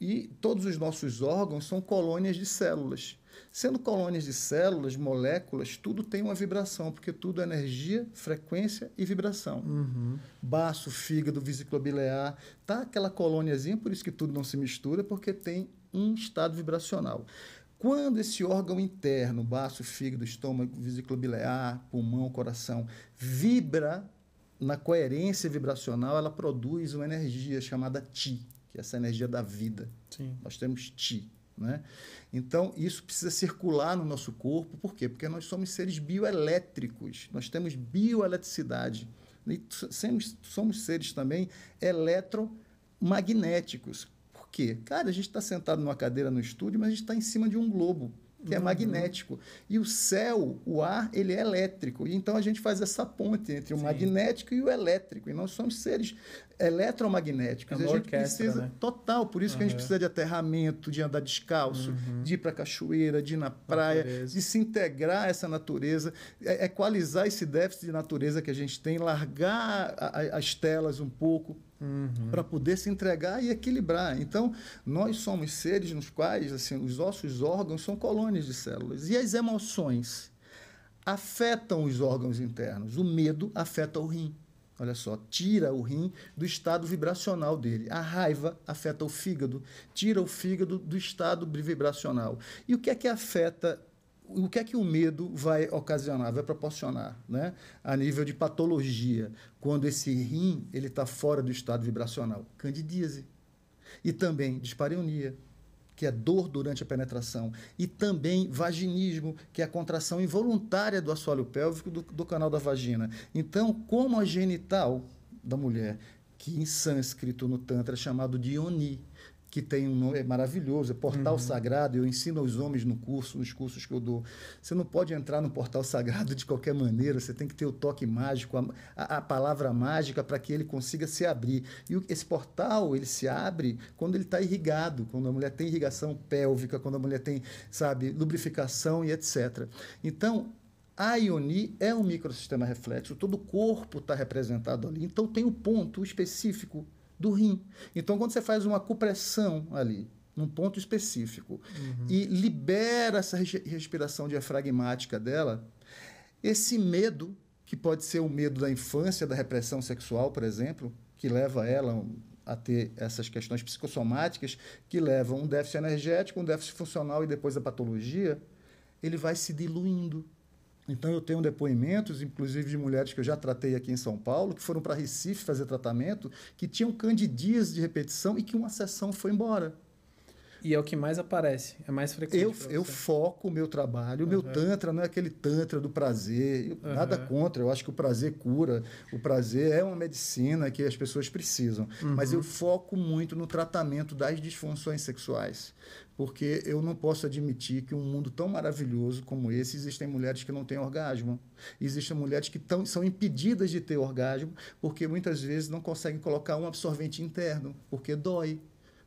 E todos os nossos órgãos são colônias de células. Sendo colônias de células, moléculas, tudo tem uma vibração, porque tudo é energia, frequência e vibração. Uhum. Baço, fígado, vesícula biliar, tá aquela colôniazinha, por isso que tudo não se mistura, porque tem um estado vibracional. Quando esse órgão interno, baço, fígado, estômago, vesícula biliar, pulmão, coração, vibra na coerência vibracional, ela produz uma energia chamada Ti, que é essa energia da vida. Sim. Nós temos Ti. Né? Então, isso precisa circular no nosso corpo. Por quê? Porque nós somos seres bioelétricos, nós temos bioeletricidade. E somos, somos seres também eletromagnéticos. Por quê? Cara, a gente está sentado numa cadeira no estúdio, mas a gente está em cima de um globo que é uhum. magnético. E o céu, o ar, ele é elétrico. E então a gente faz essa ponte entre o Sim. magnético e o elétrico. E nós somos seres eletromagnéticos. É a gente precisa, né? total, por isso uhum. que a gente precisa de aterramento, de andar descalço, uhum. de ir para a cachoeira, de ir na praia, natureza. de se integrar a essa natureza, é, equalizar esse déficit de natureza que a gente tem, largar a, a, as telas um pouco, Uhum. para poder se entregar e equilibrar. Então, nós somos seres nos quais assim, os nossos órgãos são colônias de células. E as emoções? afetam os órgãos internos. O medo afeta o rim. Olha só, tira o rim do estado vibracional dele. A raiva afeta o fígado, tira o fígado do estado vibracional. E o que é que afeta o que é que o medo vai ocasionar, vai proporcionar, né? A nível de patologia, quando esse rim ele está fora do estado vibracional, candidíase e também dispareunia, que é dor durante a penetração, e também vaginismo, que é a contração involuntária do assoalho pélvico do, do canal da vagina. Então, como a genital da mulher, que em sânscrito no Tantra é chamado de Yoni, que tem um nome é maravilhoso, é Portal uhum. Sagrado. Eu ensino aos homens no curso, nos cursos que eu dou. Você não pode entrar no Portal Sagrado de qualquer maneira, você tem que ter o toque mágico, a, a, a palavra mágica para que ele consiga se abrir. E o, esse portal, ele se abre quando ele está irrigado, quando a mulher tem irrigação pélvica, quando a mulher tem, sabe, lubrificação e etc. Então, a Ioni é um microsistema reflexo, todo o corpo está representado ali. Então, tem o um ponto específico do rim. Então, quando você faz uma compressão ali, num ponto específico, uhum. e libera essa respiração diafragmática dela, esse medo, que pode ser o medo da infância, da repressão sexual, por exemplo, que leva ela a ter essas questões psicossomáticas, que levam um déficit energético, um déficit funcional e depois a patologia, ele vai se diluindo então, eu tenho depoimentos, inclusive de mulheres que eu já tratei aqui em São Paulo, que foram para Recife fazer tratamento, que tinham candidias de repetição e que uma sessão foi embora. E é o que mais aparece, é mais frequente. Eu, eu foco o meu trabalho. O uhum. meu Tantra não é aquele Tantra do prazer. Eu, uhum. Nada contra. Eu acho que o prazer cura. O prazer é uma medicina que as pessoas precisam. Uhum. Mas eu foco muito no tratamento das disfunções sexuais. Porque eu não posso admitir que um mundo tão maravilhoso como esse existem mulheres que não têm orgasmo. Existem mulheres que tão, são impedidas de ter orgasmo porque muitas vezes não conseguem colocar um absorvente interno, porque dói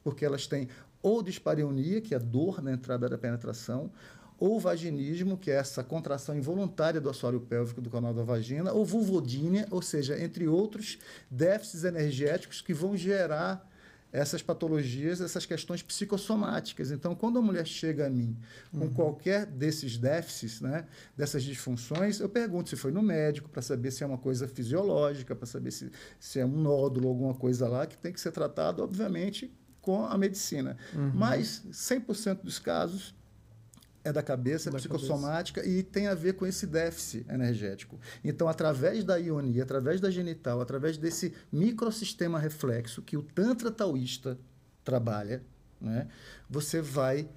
porque elas têm ou dispareunia, que é dor na entrada da penetração, ou vaginismo, que é essa contração involuntária do assoalho pélvico do canal da vagina, ou vulvodínia, ou seja, entre outros déficits energéticos que vão gerar essas patologias, essas questões psicossomáticas. Então, quando a mulher chega a mim com uhum. qualquer desses déficits, né, dessas disfunções, eu pergunto se foi no médico para saber se é uma coisa fisiológica, para saber se, se é um nódulo, alguma coisa lá que tem que ser tratado, obviamente, com a medicina. Uhum. Mas 100% dos casos é da cabeça, é da psicossomática cabeça. e tem a ver com esse déficit energético. Então, através da ionia, através da genital, através desse microsistema reflexo que o Tantra taoísta trabalha, né, você vai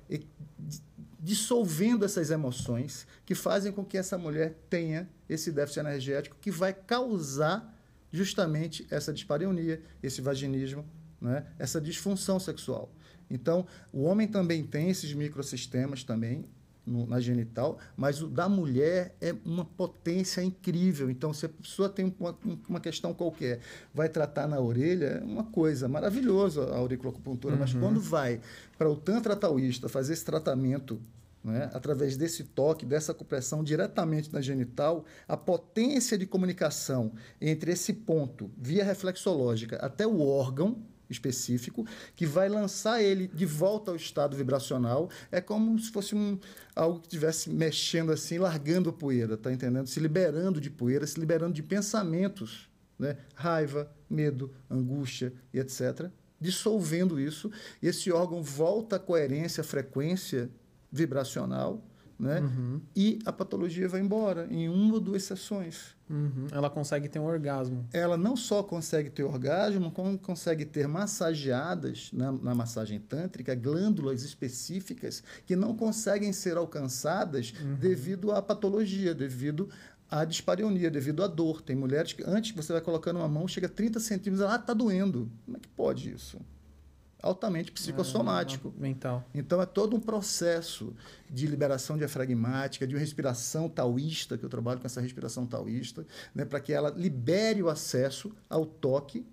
dissolvendo essas emoções que fazem com que essa mulher tenha esse déficit energético que vai causar justamente essa dispareunia, esse vaginismo, né? essa disfunção sexual. Então, o homem também tem esses microsistemas também no, na genital, mas o da mulher é uma potência incrível. Então, se a pessoa tem uma, uma questão qualquer, vai tratar na orelha, é uma coisa maravilhosa a auriculoacupuntura, uhum. mas quando vai para o tantra taoísta fazer esse tratamento né, através desse toque, dessa compressão diretamente na genital, a potência de comunicação entre esse ponto, via reflexológica, até o órgão, específico que vai lançar ele de volta ao estado vibracional. É como se fosse um, algo que estivesse mexendo assim, largando a poeira, tá entendendo? Se liberando de poeira, se liberando de pensamentos, né? Raiva, medo, angústia e etc. Dissolvendo isso, esse órgão volta à coerência, à frequência vibracional né? Uhum. E a patologia vai embora em uma ou duas sessões. Uhum. Ela consegue ter um orgasmo. Ela não só consegue ter orgasmo, como consegue ter massageadas na, na massagem tântrica glândulas específicas que não conseguem ser alcançadas uhum. devido à patologia, devido à dispareunia, devido à dor. Tem mulheres que antes você vai colocando uma mão, chega a 30 centímetros, ela ah, está doendo. Como é que pode isso? Altamente psicossomático. Mental. Então é todo um processo de liberação diafragmática, de uma respiração taoísta, que eu trabalho com essa respiração taoísta, né, para que ela libere o acesso ao toque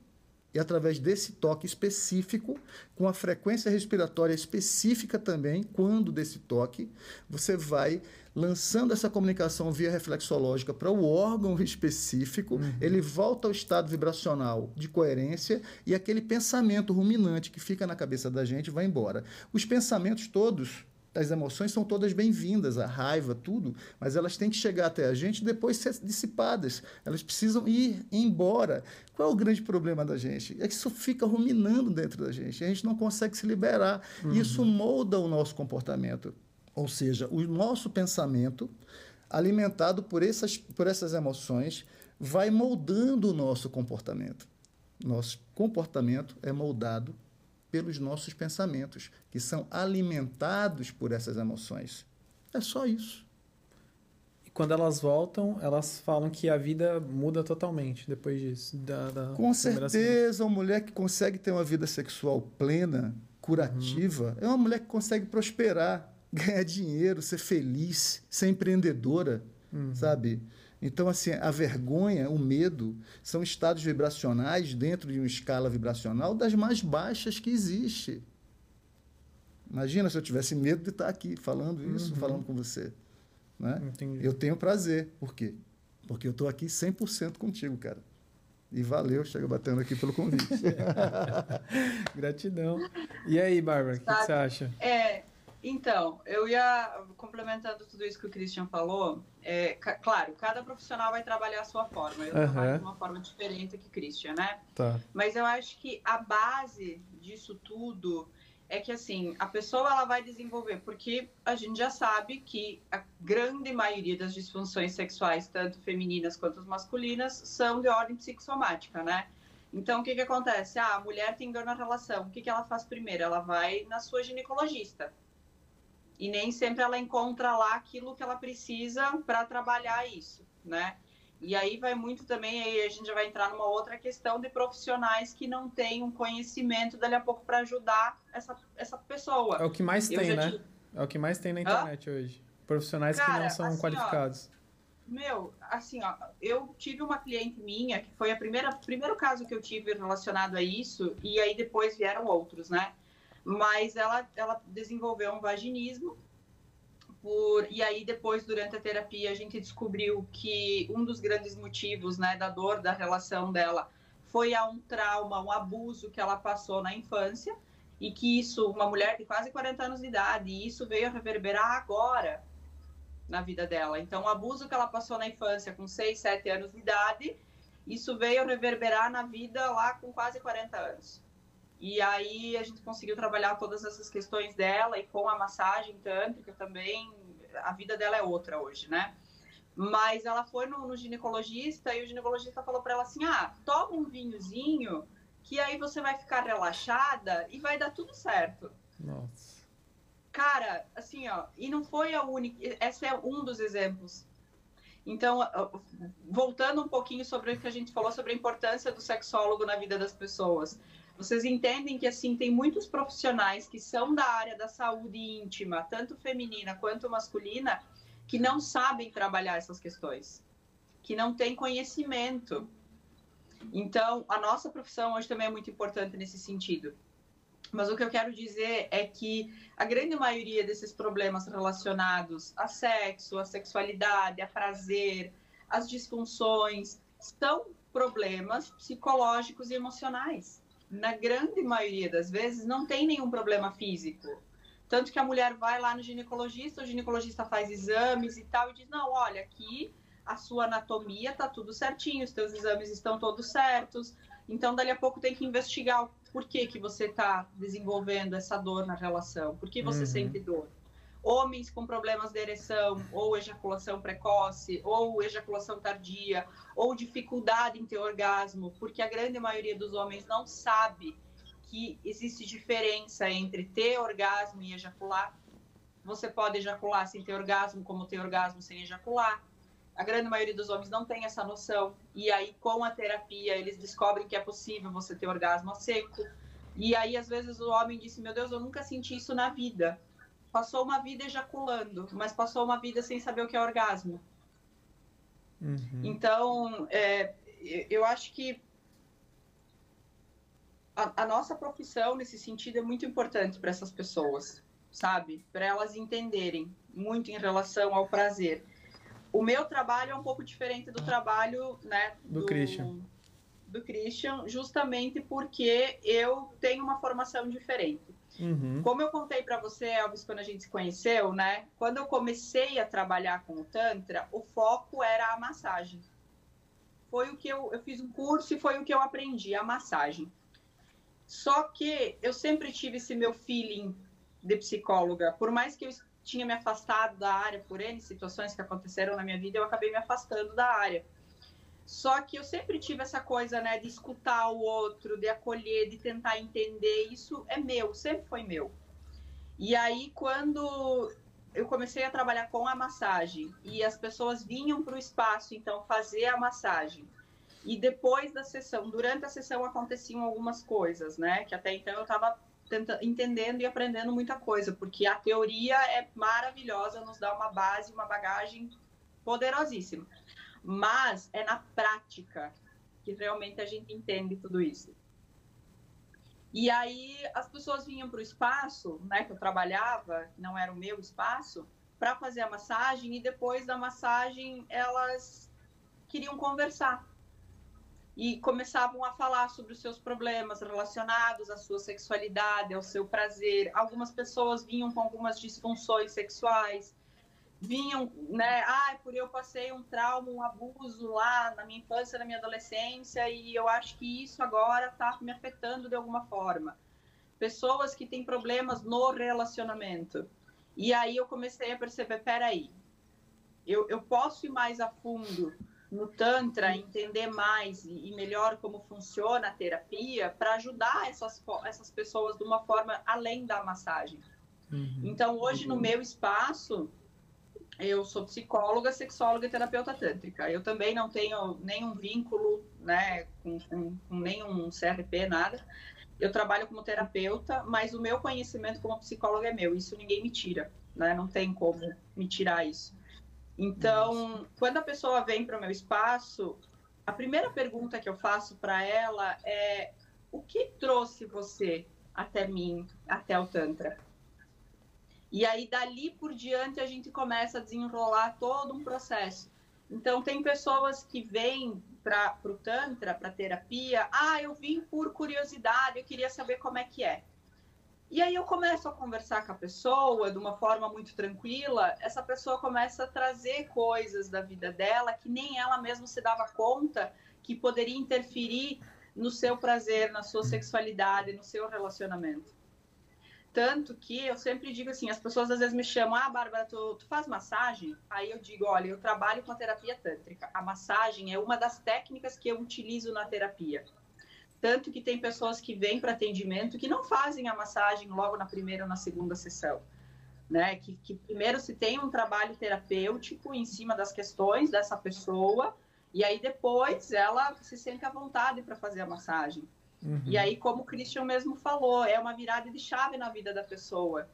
e através desse toque específico, com a frequência respiratória específica também, quando desse toque, você vai lançando essa comunicação via reflexológica para o órgão específico, uhum. ele volta ao estado vibracional de coerência e aquele pensamento ruminante que fica na cabeça da gente vai embora. Os pensamentos todos as emoções são todas bem-vindas, a raiva, tudo, mas elas têm que chegar até a gente e depois ser dissipadas. Elas precisam ir embora. Qual é o grande problema da gente? É que isso fica ruminando dentro da gente. A gente não consegue se liberar. Uhum. E isso molda o nosso comportamento. Ou seja, o nosso pensamento, alimentado por essas, por essas emoções, vai moldando o nosso comportamento. Nosso comportamento é moldado pelos nossos pensamentos, que são alimentados por essas emoções. É só isso. E quando elas voltam, elas falam que a vida muda totalmente depois disso. Da, da Com certeza, uma mulher que consegue ter uma vida sexual plena, curativa, uhum. é uma mulher que consegue prosperar, ganhar dinheiro, ser feliz, ser empreendedora, uhum. sabe? Então, assim, a vergonha, o medo, são estados vibracionais dentro de uma escala vibracional das mais baixas que existe. Imagina se eu tivesse medo de estar aqui falando isso, uhum. falando com você. Né? Eu tenho prazer. Por quê? Porque eu estou aqui 100% contigo, cara. E valeu, chega batendo aqui pelo convite. Gratidão. E aí, Bárbara, o que, que, você acha? É, então, eu ia complementando tudo isso que o Christian falou. É, claro, cada profissional vai trabalhar a sua forma. Eu uhum. trabalho de uma forma diferente que o Christian, né? Tá. Mas eu acho que a base disso tudo é que assim a pessoa ela vai desenvolver porque a gente já sabe que a grande maioria das disfunções sexuais tanto femininas quanto masculinas são de ordem psicossomática, né? Então o que que acontece? Ah, a mulher tem dor na relação, o que que ela faz primeiro? Ela vai na sua ginecologista e nem sempre ela encontra lá aquilo que ela precisa para trabalhar isso, né? E aí vai muito também, aí a gente já vai entrar numa outra questão de profissionais que não têm um conhecimento dali a pouco para ajudar essa, essa pessoa. É o que mais Eu tem, né? Tive... É o que mais tem na internet Hã? hoje. Profissionais Cara, que não são assim, qualificados. Ó, meu, assim, ó, eu tive uma cliente minha que foi a primeira primeiro caso que eu tive relacionado a isso e aí depois vieram outros, né? Mas ela, ela desenvolveu um vaginismo. Por, e aí, depois, durante a terapia, a gente descobriu que um dos grandes motivos né, da dor da relação dela foi a um trauma, um abuso que ela passou na infância, e que isso, uma mulher de quase 40 anos de idade, e isso veio a reverberar agora na vida dela. Então, o abuso que ela passou na infância com 6, 7 anos de idade, isso veio a reverberar na vida lá com quase 40 anos. E aí a gente conseguiu trabalhar todas essas questões dela e com a massagem tântrica também, a vida dela é outra hoje, né? Mas ela foi no, no ginecologista e o ginecologista falou para ela assim: ah, toma um vinhozinho, que aí você vai ficar relaxada e vai dar tudo certo. Nossa. Cara, assim, ó, e não foi a única. Esse é um dos exemplos. Então, voltando um pouquinho sobre o que a gente falou sobre a importância do sexólogo na vida das pessoas. Vocês entendem que assim tem muitos profissionais que são da área da saúde íntima, tanto feminina quanto masculina, que não sabem trabalhar essas questões, que não têm conhecimento. Então, a nossa profissão hoje também é muito importante nesse sentido. Mas o que eu quero dizer é que a grande maioria desses problemas relacionados a sexo, a sexualidade, a prazer, as disfunções, são problemas psicológicos e emocionais na grande maioria das vezes, não tem nenhum problema físico. Tanto que a mulher vai lá no ginecologista, o ginecologista faz exames e tal, e diz: não, olha, aqui a sua anatomia tá tudo certinho, os teus exames estão todos certos. Então, dali a pouco tem que investigar o porquê que você está desenvolvendo essa dor na relação, por que você uhum. sente dor homens com problemas de ereção ou ejaculação precoce ou ejaculação tardia ou dificuldade em ter orgasmo, porque a grande maioria dos homens não sabe que existe diferença entre ter orgasmo e ejacular. Você pode ejacular sem ter orgasmo, como ter orgasmo sem ejacular. A grande maioria dos homens não tem essa noção. E aí, com a terapia, eles descobrem que é possível você ter orgasmo a seco. E aí, às vezes, o homem disse: Meu Deus, eu nunca senti isso na vida passou uma vida ejaculando, mas passou uma vida sem saber o que é orgasmo. Uhum. Então, é, eu acho que a, a, nossa profissão, nesse sentido, é muito importante para essas pessoas, sabe? Para elas entenderem muito em relação ao prazer. O meu trabalho é um pouco diferente do trabalho, né? Do, do Christian. do Christian, justamente porque eu tenho uma formação diferente. Uhum. Como eu contei para você, Elvis, quando a gente se conheceu, né? Quando eu comecei a trabalhar com o Tantra, o foco era a massagem. Foi o que eu, eu fiz um curso e foi o que eu aprendi, a massagem. Só que eu sempre tive esse meu feeling de psicóloga. Por mais que eu tinha me afastado da área por N situações que aconteceram na minha vida, eu acabei me afastando da área. Só que eu sempre tive essa coisa, né, de escutar o outro, de acolher, de tentar entender. Isso é meu, sempre foi meu. E aí, quando eu comecei a trabalhar com a massagem e as pessoas vinham para o espaço, então, fazer a massagem. E depois da sessão, durante a sessão aconteciam algumas coisas, né? Que até então eu estava entendendo e aprendendo muita coisa, porque a teoria é maravilhosa, nos dá uma base, uma bagagem poderosíssima mas é na prática que realmente a gente entende tudo isso. E aí as pessoas vinham para o espaço, né, que eu trabalhava, não era o meu espaço, para fazer a massagem e depois da massagem elas queriam conversar e começavam a falar sobre os seus problemas relacionados à sua sexualidade, ao seu prazer. Algumas pessoas vinham com algumas disfunções sexuais, vinham, né? Ah, por eu passei um trauma, um abuso lá na minha infância, na minha adolescência, e eu acho que isso agora está me afetando de alguma forma. Pessoas que têm problemas no relacionamento. E aí eu comecei a perceber, peraí, eu, eu posso ir mais a fundo no Tantra, entender mais e, melhor como funciona a terapia para ajudar essas, essas pessoas de uma forma além da massagem. Uhum. Então, hoje, no meu espaço, eu sou psicóloga, sexóloga e terapeuta tântrica. Eu também não tenho nenhum vínculo, né, com, com, com, nenhum CRP, nada. Eu trabalho como terapeuta, mas o meu conhecimento como psicóloga é meu. Isso ninguém me tira, né? Não tem como me tirar isso. Então, quando a pessoa vem para o meu espaço, a primeira pergunta que eu faço para ela é: o que trouxe você até mim, até o Tantra? E aí, dali por diante, a gente começa a desenrolar todo um processo. Então, tem pessoas que vêm para o Tantra, para terapia, ah, eu vim por curiosidade, eu queria saber como é que é. E aí eu começo a conversar com a pessoa de uma forma muito tranquila, essa pessoa começa a trazer coisas da vida dela que nem ela mesma se dava conta que poderia interferir no seu prazer, na sua sexualidade, no seu relacionamento. Tanto que eu sempre digo assim, as pessoas às vezes me chamam, ah, Bárbara, tu, tu faz massagem? Aí eu digo, olha, eu trabalho com a terapia tântrica. A massagem é uma das técnicas que eu utilizo na terapia. Tanto que tem pessoas que vêm para atendimento que não fazem a massagem logo na primeira ou na segunda sessão. Né? Que, que primeiro se tem um trabalho terapêutico em cima das questões dessa pessoa, e aí depois ela se sente à vontade para fazer a massagem. Uhum. E aí, como o Christian mesmo falou, é uma virada de chave na vida da pessoa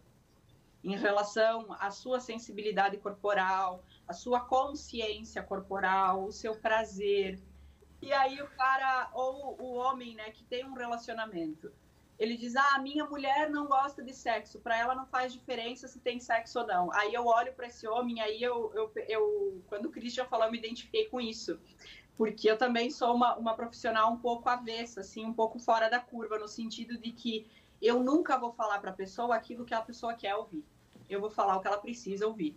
em relação à sua sensibilidade corporal, à sua consciência corporal, o seu prazer. E aí o cara, ou o homem, né, que tem um relacionamento, ele diz: Ah, minha mulher não gosta de sexo, para ela não faz diferença se tem sexo ou não. Aí eu olho para esse homem, aí eu, eu, eu, quando o Christian falou, eu me identifiquei com isso porque eu também sou uma, uma profissional um pouco avessa, assim, um pouco fora da curva, no sentido de que eu nunca vou falar para a pessoa aquilo que a pessoa quer ouvir. Eu vou falar o que ela precisa ouvir.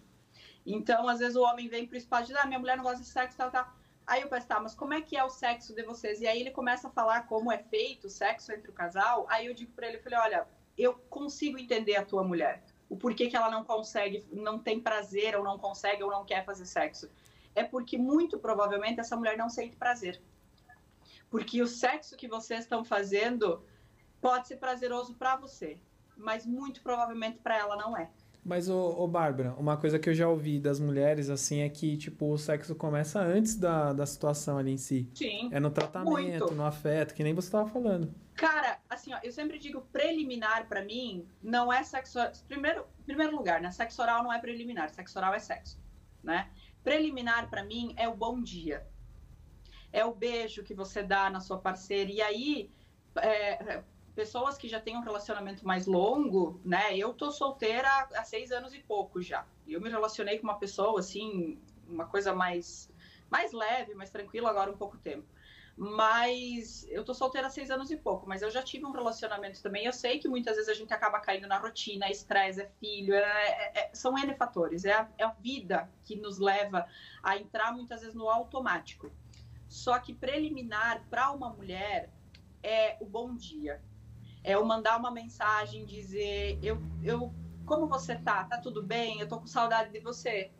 Então, às vezes o homem vem para o espaço e diz, ah, minha mulher não gosta de sexo, tal, tal. Aí eu penso, tá, mas como é que é o sexo de vocês? E aí ele começa a falar como é feito o sexo entre o casal. Aí eu digo para ele, eu falei, olha, eu consigo entender a tua mulher. O porquê que ela não consegue, não tem prazer, ou não consegue, ou não quer fazer sexo é porque muito provavelmente essa mulher não sente prazer. Porque o sexo que vocês estão fazendo pode ser prazeroso para você, mas muito provavelmente para ela não é. Mas, ô, ô, Bárbara, uma coisa que eu já ouvi das mulheres, assim, é que, tipo, o sexo começa antes da, da situação ali em si. Sim. É no tratamento, muito. no afeto, que nem você estava falando. Cara, assim, ó, eu sempre digo preliminar para mim não é sexo... Primeiro, primeiro lugar, né? Sexo oral não é preliminar, sexo oral é sexo, né? Preliminar para mim é o bom dia. É o beijo que você dá na sua parceira. E aí, é, pessoas que já têm um relacionamento mais longo, né? Eu tô solteira há seis anos e pouco já. Eu me relacionei com uma pessoa, assim, uma coisa mais, mais leve, mais tranquila agora um pouco tempo. Mas eu tô solteira há seis anos e pouco, mas eu já tive um relacionamento também. Eu sei que muitas vezes a gente acaba caindo na rotina, estresse, é filho, é, é, é, são N fatores. É a, é a vida que nos leva a entrar muitas vezes no automático. Só que preliminar para uma mulher é o bom dia. É eu mandar uma mensagem, dizer, eu, eu, como você tá? Tá tudo bem? Eu tô com saudade de você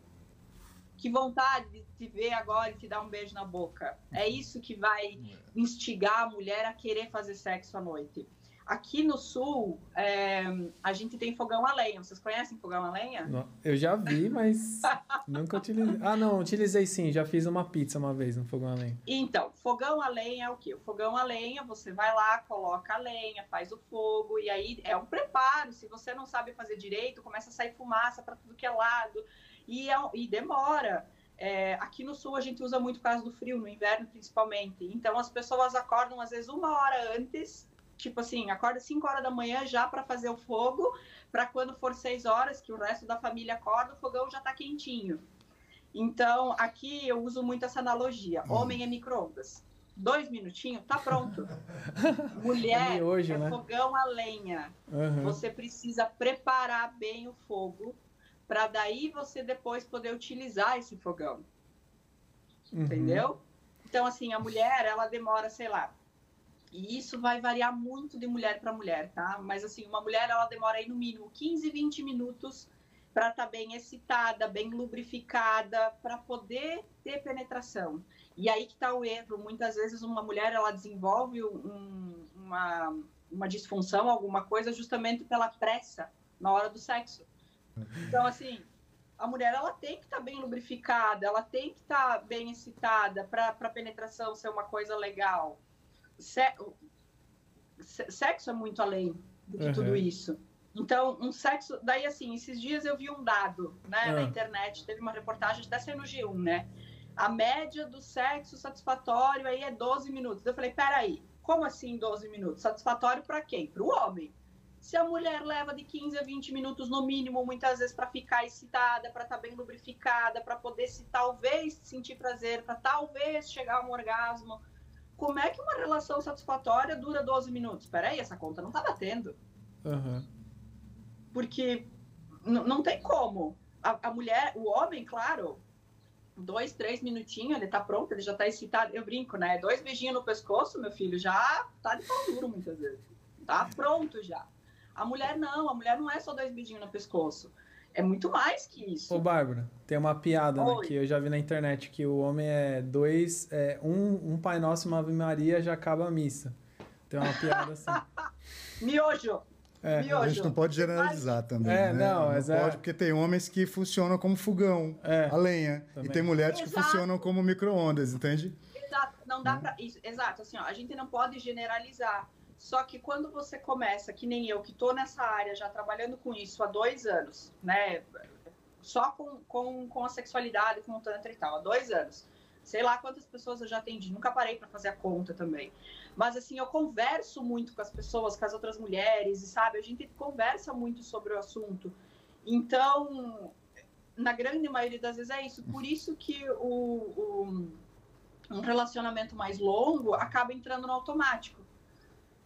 que vontade de te ver agora e te dar um beijo na boca. É isso que vai instigar a mulher a querer fazer sexo à noite. Aqui no sul, é, a gente tem fogão a lenha. Vocês conhecem fogão a lenha? Não, eu já vi, mas nunca utilizei. Ah, não, utilizei sim. Já fiz uma pizza uma vez no fogão a lenha. Então, fogão a lenha é o quê? O fogão a lenha, você vai lá, coloca a lenha, faz o fogo, e aí é um preparo. Se você não sabe fazer direito, começa a sair fumaça para tudo que é lado e, é, e demora. É, aqui no sul a gente usa muito por causa do frio, no inverno principalmente. Então as pessoas acordam às vezes uma hora antes, tipo assim, acorda 5 horas da manhã já para fazer o fogo, para quando for 6 horas, que o resto da família acorda, o fogão já está quentinho. Então aqui eu uso muito essa analogia: hum. homem é micro-ondas. Dois minutinhos, tá pronto. Mulher é, hoje, é né? fogão a lenha. Uhum. Você precisa preparar bem o fogo para daí você depois poder utilizar esse fogão. Uhum. Entendeu? Então, assim, a mulher, ela demora, sei lá. E isso vai variar muito de mulher para mulher, tá? Mas, assim, uma mulher, ela demora aí no mínimo 15, 20 minutos para estar tá bem excitada, bem lubrificada, para poder ter penetração. E aí que está o erro. Muitas vezes uma mulher, ela desenvolve um, uma, uma disfunção, alguma coisa, justamente pela pressa na hora do sexo. Então, assim, a mulher ela tem que estar tá bem lubrificada, ela tem que estar tá bem excitada para a penetração ser uma coisa legal. Se, sexo é muito além do que uhum. tudo isso. Então, um sexo. Daí, assim, esses dias eu vi um dado né, uhum. na ah. internet, teve uma reportagem, até saiu no G1, né? A média do sexo satisfatório aí é 12 minutos. Eu falei, peraí, como assim 12 minutos? Satisfatório para quem? Para o homem. Se a mulher leva de 15 a 20 minutos no mínimo, muitas vezes para ficar excitada, para estar tá bem lubrificada, para poder se talvez sentir prazer, para talvez chegar a um orgasmo, como é que uma relação satisfatória dura 12 minutos? Peraí, essa conta não tá batendo. Uhum. Porque não tem como. A, a, mulher, o homem, claro, dois, três minutinhos, ele tá pronto, ele já tá excitado. Eu brinco, né? Dois beijinhos no pescoço, meu filho, já tá de pau duro muitas vezes. Tá pronto já. A mulher não, a mulher não é só dois beijinhos no pescoço. É muito mais que isso. Ô, Bárbara, tem uma piada né, que eu já vi na internet que o homem é dois, é, um, um Pai Nosso e uma Ave Maria já acaba a missa. Tem uma piada assim. Miojo! É. A gente não pode generalizar também. É, né? não, mas não é... pode, porque tem homens que funcionam como fogão, é, a lenha. Também. E tem mulheres Exato. que funcionam como micro-ondas, entende? Exato, não dá hum. pra. Isso, exato, assim, ó, a gente não pode generalizar. Só que quando você começa, que nem eu, que estou nessa área já trabalhando com isso há dois anos, né? Só com, com, com a sexualidade, com o Tantra e tal, há dois anos. Sei lá quantas pessoas eu já atendi, nunca parei para fazer a conta também. Mas assim, eu converso muito com as pessoas, com as outras mulheres, e sabe, a gente conversa muito sobre o assunto. Então, na grande maioria das vezes é isso. Por isso que o, o um relacionamento mais longo acaba entrando no automático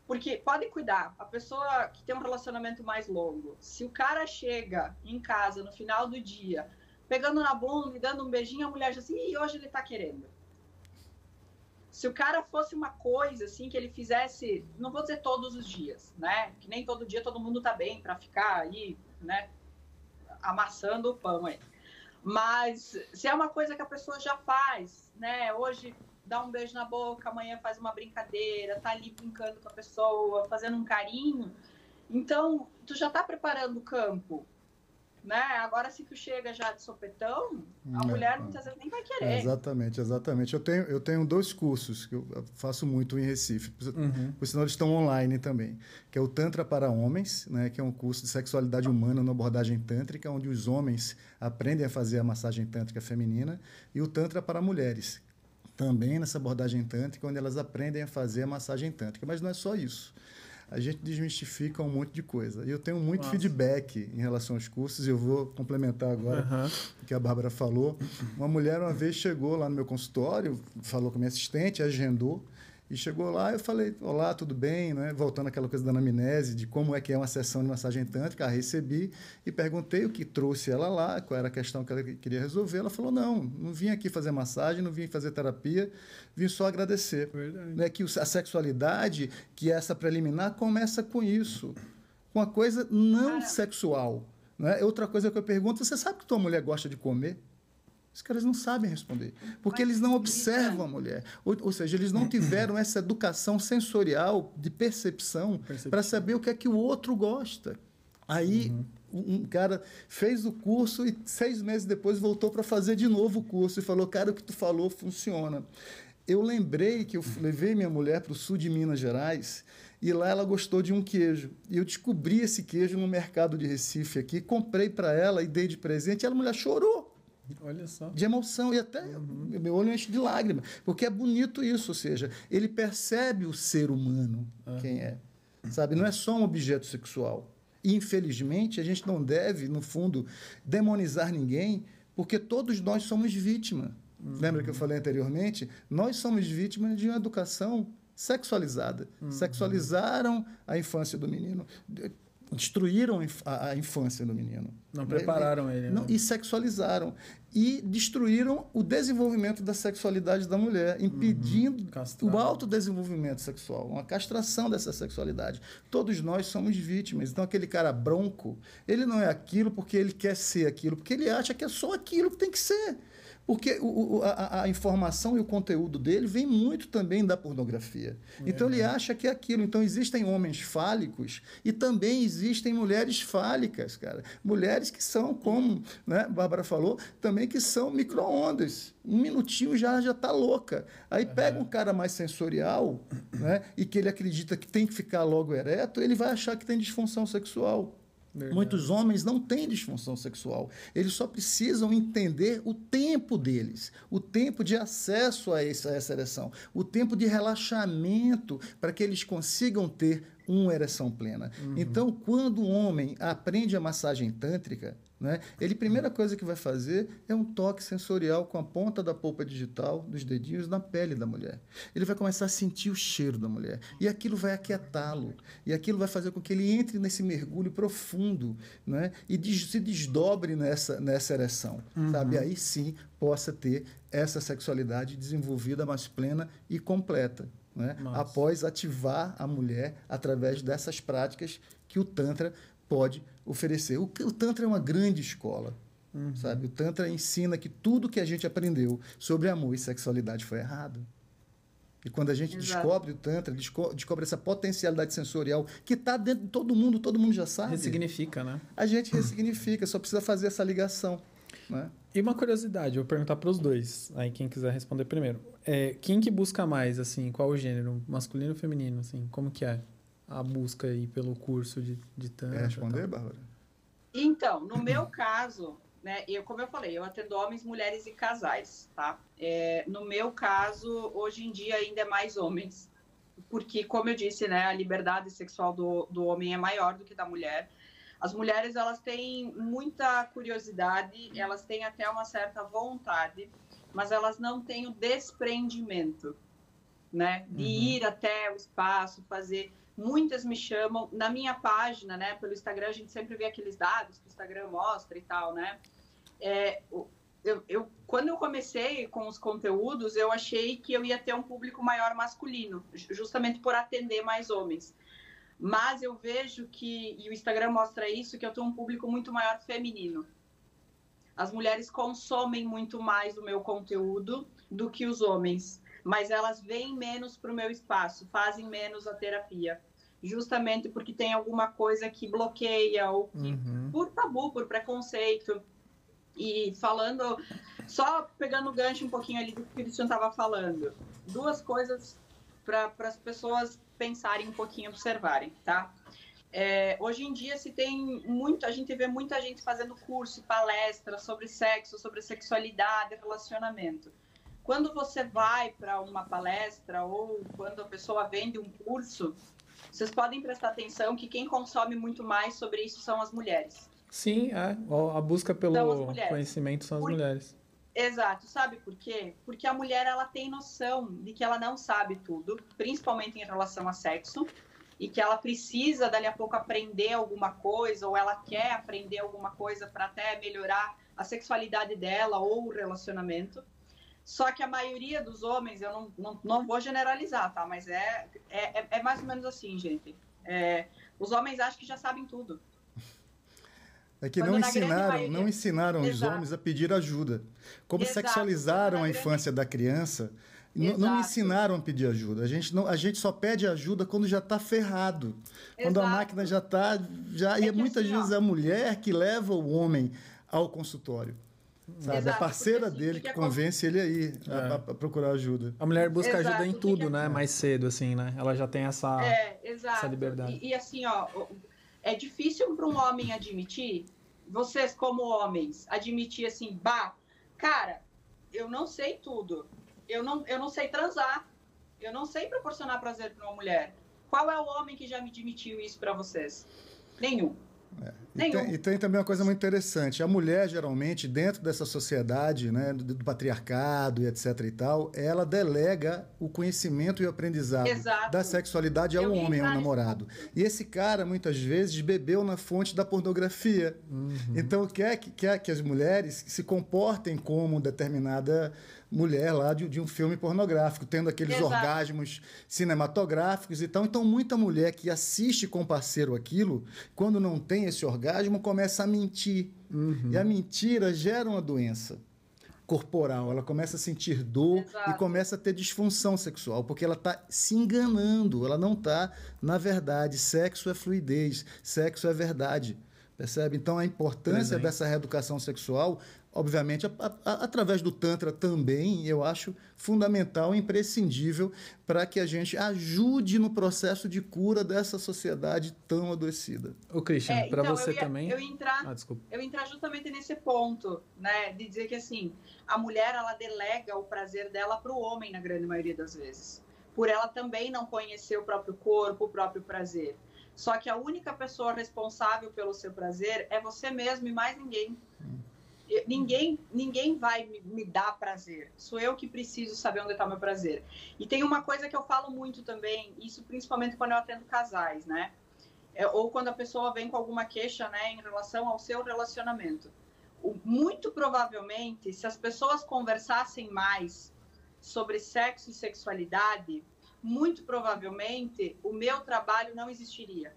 porque pode cuidar, a pessoa que tem um relacionamento mais longo, se o cara chega em casa no final do dia, pegando na bunda e dando um beijinho, a mulher já assim, e hoje ele tá querendo. Se o cara fosse uma coisa assim que ele fizesse, não vou dizer todos os dias, né? Que nem todo dia todo mundo tá bem para ficar aí, né? Amassando o pão aí. Mas se é uma coisa que a pessoa já faz, né? Hoje dá um beijo na boca, amanhã faz uma brincadeira, tá ali brincando com a pessoa, fazendo um carinho. Então, tu já tá preparando o campo, né? Agora, se tu chega já de sopetão, a é, mulher muitas vezes nem vai querer. exatamente, exatamente. Eu tenho, eu tenho dois cursos que eu faço muito em Recife, uhum. por sinal eles estão online também, que é o Tantra para Homens, né? que é um curso de sexualidade humana na abordagem tântrica, onde os homens aprendem a fazer a massagem tântrica feminina, e o Tantra para Mulheres, também nessa abordagem tântrica, onde elas aprendem a fazer a massagem tântrica. Mas não é só isso. A gente desmistifica um monte de coisa. E eu tenho muito Nossa. feedback em relação aos cursos, e eu vou complementar agora uhum. o que a Bárbara falou. Uma mulher uma vez chegou lá no meu consultório, falou com a minha assistente, agendou, E chegou lá, eu falei, olá, tudo bem? Né? Voltando àquela coisa da anamnese, de como é que é uma sessão de massagem tântrica, a recebi e perguntei o que trouxe ela lá, qual era a questão que ela queria resolver. Ela falou, não, não vim aqui fazer massagem, não vim fazer terapia, vim só agradecer. Verdade. Né? Que a sexualidade, que é essa preliminar, começa com isso, com a coisa não sexual. Né? Outra coisa que eu pergunto, você sabe que tua mulher gosta de comer? Os caras não sabem responder, porque eles não observam a mulher. Ou, ou seja, eles não tiveram essa educação sensorial de percepção para saber o que é que o outro gosta. Aí uhum. um cara fez o curso e seis meses depois voltou para fazer de novo o curso e falou: Cara, o que tu falou funciona. Eu lembrei que eu levei minha mulher para o sul de Minas Gerais e lá ela gostou de um queijo. E eu descobri esse queijo no mercado de Recife aqui, comprei para ela e dei de presente. E a mulher chorou. Olha só. De emoção. E até uhum. meu olho enche de lágrima. Porque é bonito isso, ou seja, ele percebe o ser humano, uhum. quem é. Sabe? Não é só um objeto sexual. Infelizmente, a gente não deve, no fundo, demonizar ninguém, porque todos nós somos vítimas. Uhum. Lembra que eu falei anteriormente? Nós somos vítimas de uma educação sexualizada. Uhum. Sexualizaram a infância do menino destruíram a, infância do menino. Não prepararam ele. Né? e sexualizaram. E destruíram o desenvolvimento da sexualidade da mulher, impedindo uhum. o alto desenvolvimento sexual, uma castração dessa sexualidade. Todos nós somos vítimas. Então, aquele cara bronco, ele não é aquilo porque ele quer ser aquilo, porque ele acha que é só aquilo que tem que ser. Porque o, a, a, informação e o conteúdo dele vem muito também da pornografia. É. Então ele acha que é aquilo. Então existem homens fálicos e também existem mulheres fálicas, cara. Mulheres que são, como né, a Bárbara falou, também que são micro-ondas. Um minutinho já já está louca. Aí pega um cara mais sensorial né, e que ele acredita que tem que ficar logo ereto, ele vai achar que tem disfunção sexual. Verdade. Muitos homens não têm disfunção sexual. Eles só precisam entender o tempo deles, o tempo de acesso a essa, a essa ereção, o tempo de relaxamento para que eles consigam ter uma ereção plena. Uhum. Então, quando o homem aprende a massagem tântrica, né? Ele, primeira coisa que vai fazer é um toque sensorial com a ponta da polpa digital dos dedinhos na pele da mulher. Ele vai começar a sentir o cheiro da mulher. E aquilo vai aquietá-lo. E aquilo vai fazer com que ele entre nesse mergulho profundo né? e se desdobre nessa, nessa ereção. Uhum. Sabe? Aí sim possa ter essa sexualidade desenvolvida mais plena e completa. Né? Após ativar a mulher através dessas práticas que o Tantra pode oferecer. O, o Tantra é uma grande escola. Uhum. Sabe? O Tantra ensina que tudo que a gente aprendeu sobre amor e sexualidade foi errado. E quando a gente Exato. descobre o Tantra, desco descobre essa potencialidade sensorial que está dentro de todo mundo, todo mundo já sabe. Ressignifica, né? A gente ressignifica, só precisa fazer essa ligação. Né? E uma curiosidade, eu vou perguntar para os dois, aí quem quiser responder primeiro. É, quem que busca mais, assim, qual o gênero? Masculino ou feminino, assim? Como que é? A busca aí pelo curso de, de tantra. Quer responder, Bárbara? Então, no meu caso, né, eu, como eu falei, eu atendo homens, mulheres e casais, tá? É, no meu caso, hoje em dia ainda é mais homens, porque, como eu disse, né, a liberdade sexual do, do homem é maior do que da mulher. As mulheres, elas têm muita curiosidade, elas têm até uma certa vontade, mas elas não têm o desprendimento, né, de uhum. ir até o espaço, fazer muitas me chamam na minha página, né? Pelo Instagram a gente sempre vê aqueles dados que o Instagram mostra e tal, né? É, eu, eu, quando eu comecei com os conteúdos, eu achei que eu ia ter um público maior masculino, justamente por atender mais homens. Mas eu vejo que, e o Instagram mostra isso, que eu tenho um público muito maior feminino. As mulheres consomem muito mais o meu conteúdo do que os homens, mas elas vêm menos para o meu espaço, fazem menos a terapia justamente porque tem alguma coisa que bloqueia ou que, uhum. por tabu, por preconceito. E falando, só pegando o gancho um pouquinho ali do que o Cristian estava falando, duas coisas para as pessoas pensarem um pouquinho, observarem, tá? É, hoje em dia se tem muito, a gente vê muita gente fazendo curso, palestra sobre sexo, sobre sexualidade, relacionamento. Quando você vai para uma palestra ou quando a pessoa vende um curso, vocês podem prestar atenção que quem consome muito mais sobre isso são as mulheres. Sim, é. a busca pelo conhecimento são as Por... mulheres. Exato. Sabe por quê? Porque a mulher ela tem noção de que ela não sabe tudo, principalmente em relação a sexo, e que ela precisa dali a pouco aprender alguma coisa ou ela quer aprender alguma coisa para até melhorar a sexualidade dela ou o relacionamento. Só que a maioria dos homens, eu não, não, não vou generalizar, tá? Mas é, é, é mais ou menos assim, gente. É, os homens acham que já sabem tudo. É que não ensinaram, maioria... não ensinaram os homens a pedir ajuda. Como Exato. sexualizaram a infância da criança, não ensinaram a pedir ajuda. A gente, não, a gente só pede ajuda quando já está ferrado. Exato. Quando a máquina já está. Já, é e muitas assim, vezes ó, é a mulher que leva o homem ao consultório. Sabe? Exato, a parceira assim, dele que, que convence ele aí é. a, a, procurar ajuda. A mulher busca exato, ajuda em tudo, que... né? Mais cedo, assim, né? Ela já tem essa, é, essa liberdade. E, e assim, ó, é difícil para um homem admitir, vocês como homens, admitir assim, bah, cara, eu não sei tudo. Eu não, eu não sei transar. Eu não sei proporcionar prazer para uma mulher. Qual é o homem que já me admitiu isso para vocês? Nenhum. É. E, tem, e, tem, também uma coisa muito interessante. A mulher, geralmente, dentro dessa sociedade, né, do, do, patriarcado e etc e tal, ela delega o conhecimento e o aprendizado Exato. da sexualidade ao homem, ao namorado. E esse cara, muitas vezes, bebeu na fonte da pornografia. Uhum. Então, quer que, quer que as mulheres se comportem como determinada mulher lá de, de um filme pornográfico, tendo aqueles Exato. orgasmos cinematográficos e tal. Então, muita mulher que assiste com parceiro aquilo, quando não tem esse orgasmo, começa a mentir. Uhum. E a mentira gera uma doença corporal, ela começa a sentir dor Exato. e começa a ter disfunção sexual, porque ela está se enganando, ela não está na verdade. Sexo é fluidez, sexo é verdade. Percebe? Então, a importância Presente. dessa reeducação sexual obviamente, a, a, através do Tantra também, eu acho fundamental, imprescindível, para que a gente ajude no processo de cura dessa sociedade tão adoecida. O Christian, é, para então, você eu ia, também. Eu entrar, ah, desculpa. eu entrar justamente nesse ponto, né, de dizer que assim, a mulher ela delega o prazer dela para o homem na grande maioria das vezes, por ela também não conhecer o próprio corpo, o próprio prazer. Só que a única pessoa responsável pelo seu prazer é você mesmo e mais ninguém. Hum ninguém, ninguém vai me, me, dar prazer. Sou eu que preciso saber onde está o meu prazer. E tem uma coisa que eu falo muito também, isso principalmente quando eu atendo casais, né? É, ou quando a pessoa vem com alguma queixa, né, em relação ao seu relacionamento. O, muito provavelmente, se as pessoas conversassem mais sobre sexo e sexualidade, muito provavelmente o meu trabalho não existiria.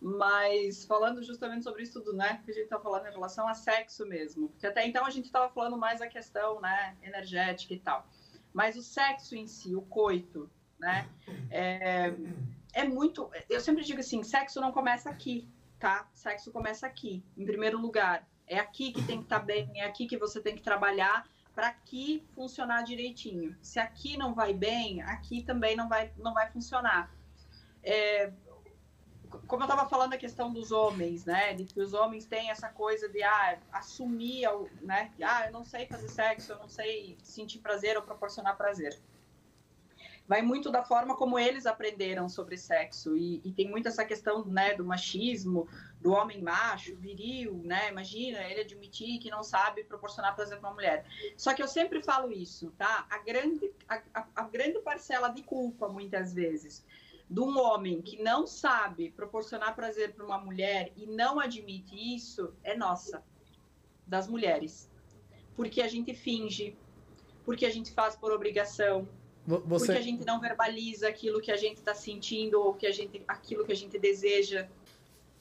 Mas falando justamente sobre isso tudo, né, que a gente está falando em relação a sexo mesmo, porque até então a gente estava falando mais a questão, né, energética e tal. Mas o sexo em si, o coito, né, é, é muito. Eu sempre digo assim, sexo não começa aqui, tá? Sexo começa aqui, em primeiro lugar. É aqui que tem que estar tá bem, é aqui que você tem que trabalhar para aqui funcionar direitinho. Se aqui não vai bem, aqui também não vai, não vai funcionar. É, como eu estava falando a questão dos homens, né, de que os homens têm essa coisa de ah, assumir, né, ah, eu não sei fazer sexo, eu não sei sentir prazer ou proporcionar prazer. Vai muito da forma como eles aprenderam sobre sexo e, e tem muito essa questão, né, do machismo, do homem macho, viril, né, imagina ele admitir que não sabe proporcionar prazer para uma mulher. Só que eu sempre falo isso, tá? A grande, a, a, a grande parcela de culpa, muitas vezes, de um homem que não sabe proporcionar prazer para uma mulher e não admite isso é nossa, das mulheres. Porque a gente finge, porque a gente faz por obrigação, Você... porque a gente não verbaliza aquilo que a gente está sentindo ou que a gente, aquilo que a gente deseja.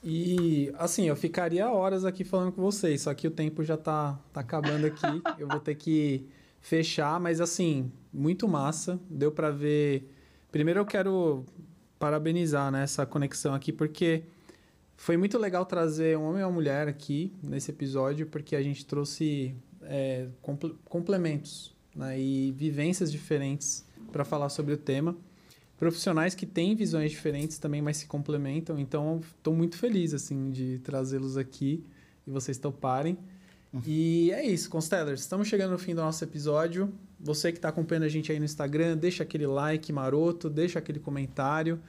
E assim, eu ficaria horas aqui falando com vocês, só que o tempo já tá, tá acabando aqui. eu vou ter que fechar, mas assim, muito massa. Deu para ver. Primeiro eu quero parabenizar né, essa conexão aqui, porque foi muito legal trazer um homem e uma mulher aqui nesse episódio, porque a gente trouxe é, complementos né, e vivências diferentes para falar sobre o tema. Profissionais que têm visões diferentes também, mas se complementam. Então, estou muito feliz assim de trazê-los aqui e vocês toparem. Uhum. E é isso, Constellers. Estamos chegando no fim do nosso episódio. Você que está acompanhando a gente aí no Instagram, deixa aquele like maroto, deixa aquele comentário.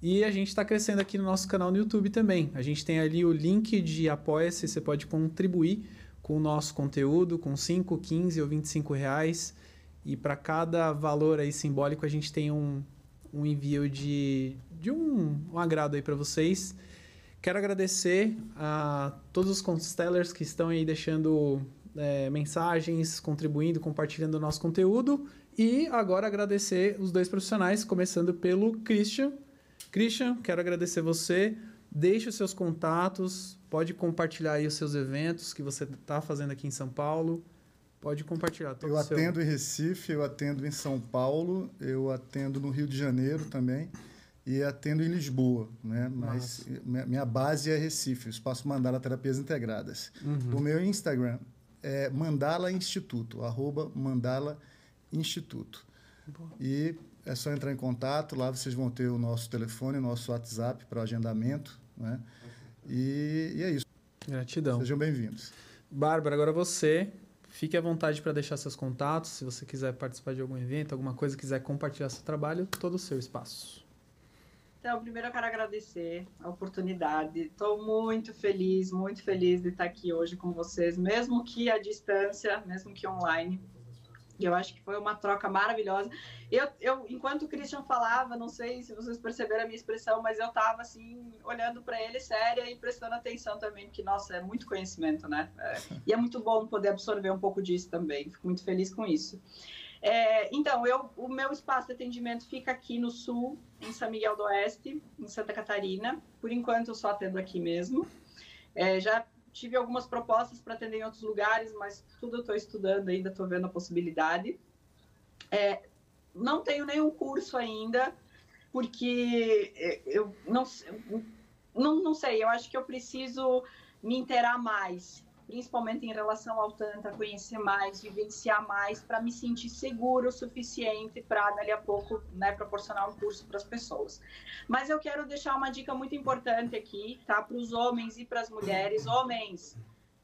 E a gente está crescendo aqui no nosso canal no YouTube também. A gente tem ali o link de Apoia-se, você pode contribuir com o nosso conteúdo, com 5, 15 ou 25 reais. E para cada valor aí simbólico, a gente tem um, um envio de, de um, um agrado aí para vocês. Quero agradecer a todos os constellers que estão aí deixando é, mensagens, contribuindo, compartilhando o nosso conteúdo. E agora agradecer os dois profissionais, começando pelo Christian. Christian, quero agradecer você. Deixe os seus contatos, pode compartilhar aí os seus eventos que você está fazendo aqui em São Paulo. Pode compartilhar. eu atendo seu... em Recife, eu atendo em São Paulo, eu atendo no Rio de Janeiro também e atendo em Lisboa, né? Mas Nossa. minha base é Recife, Espaço Mandala Terapias Integradas. Uhum. O meu Instagram é Mandala Instituto, arroba Mandala Instituto. Boa. E é só entrar em contato, lá vocês vão ter o nosso telefone, o nosso WhatsApp para agendamento, né? E, e é isso. Gratidão. Sejam bem-vindos. Bárbara, agora você, fique à vontade para deixar seus contatos, se você quiser participar de algum evento, alguma coisa, quiser compartilhar seu trabalho, todo o seu espaço. Então, primeiro eu quero agradecer a oportunidade. Estou muito feliz, muito feliz de estar aqui hoje com vocês, mesmo que à distância, mesmo que online. Eu acho que foi uma troca maravilhosa. Eu, eu, enquanto o Christian falava, não sei se vocês perceberam a minha expressão, mas eu estava assim, olhando para ele séria e prestando atenção também, porque, nossa, é muito conhecimento, né? É, e é muito bom poder absorver um pouco disso também. Fico muito feliz com isso. É, então, eu, o meu espaço de atendimento fica aqui no sul, em São Miguel do Oeste, em Santa Catarina. Por enquanto, eu só atendo aqui mesmo. É, já tive algumas propostas para atender em outros lugares, mas tudo eu estou estudando ainda, estou vendo a possibilidade. É, não tenho nenhum curso ainda, porque é, eu não, não, não sei, eu acho que eu preciso me inteirar mais principalmente em relação ao Tantra, conhecer mais, vivenciar mais, para me sentir seguro o suficiente para, dali a pouco, né, proporcionar um curso para as pessoas. Mas eu quero deixar uma dica muito importante aqui, tá? Para os homens e para as mulheres. Homens,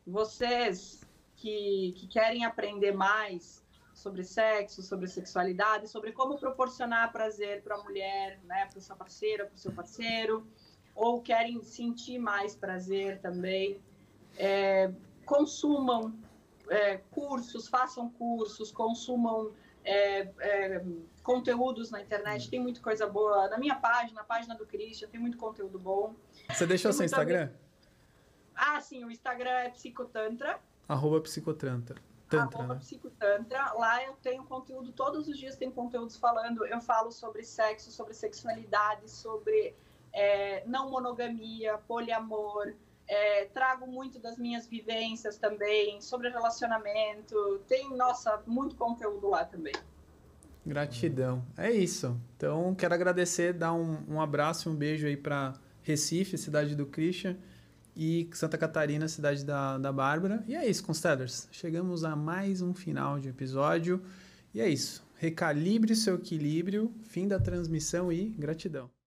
vocês que, que querem aprender mais sobre sexo, sobre sexualidade, sobre como proporcionar prazer para a mulher, né, para sua parceira, para o seu parceiro, ou querem sentir mais prazer também, é, consumam é, cursos, façam cursos, consumam é, é, conteúdos na internet, tem muita coisa boa. Na minha página, na página do Christian, tem muito conteúdo bom. Você deixou seu Instagram? Ah, sim, o Instagram é Psicotantra. Arroba Psicotantra. Tantra, arroba né? Psicotantra. Lá eu tenho conteúdo, todos os dias tem conteúdos falando, eu falo sobre sexo, sobre sexualidade, sobre é, não monogamia, poliamor, é, trago muito das minhas vivências também, sobre relacionamento. Tem, nossa, muito conteúdo lá também. Gratidão. É isso. Então, quero agradecer, dar um, um abraço e um beijo aí para Recife, cidade do Christian, e Santa Catarina, cidade da, da Bárbara. E é isso, Constellers. Chegamos a mais um final de episódio. E é isso. Recalibre seu equilíbrio, fim da transmissão e gratidão.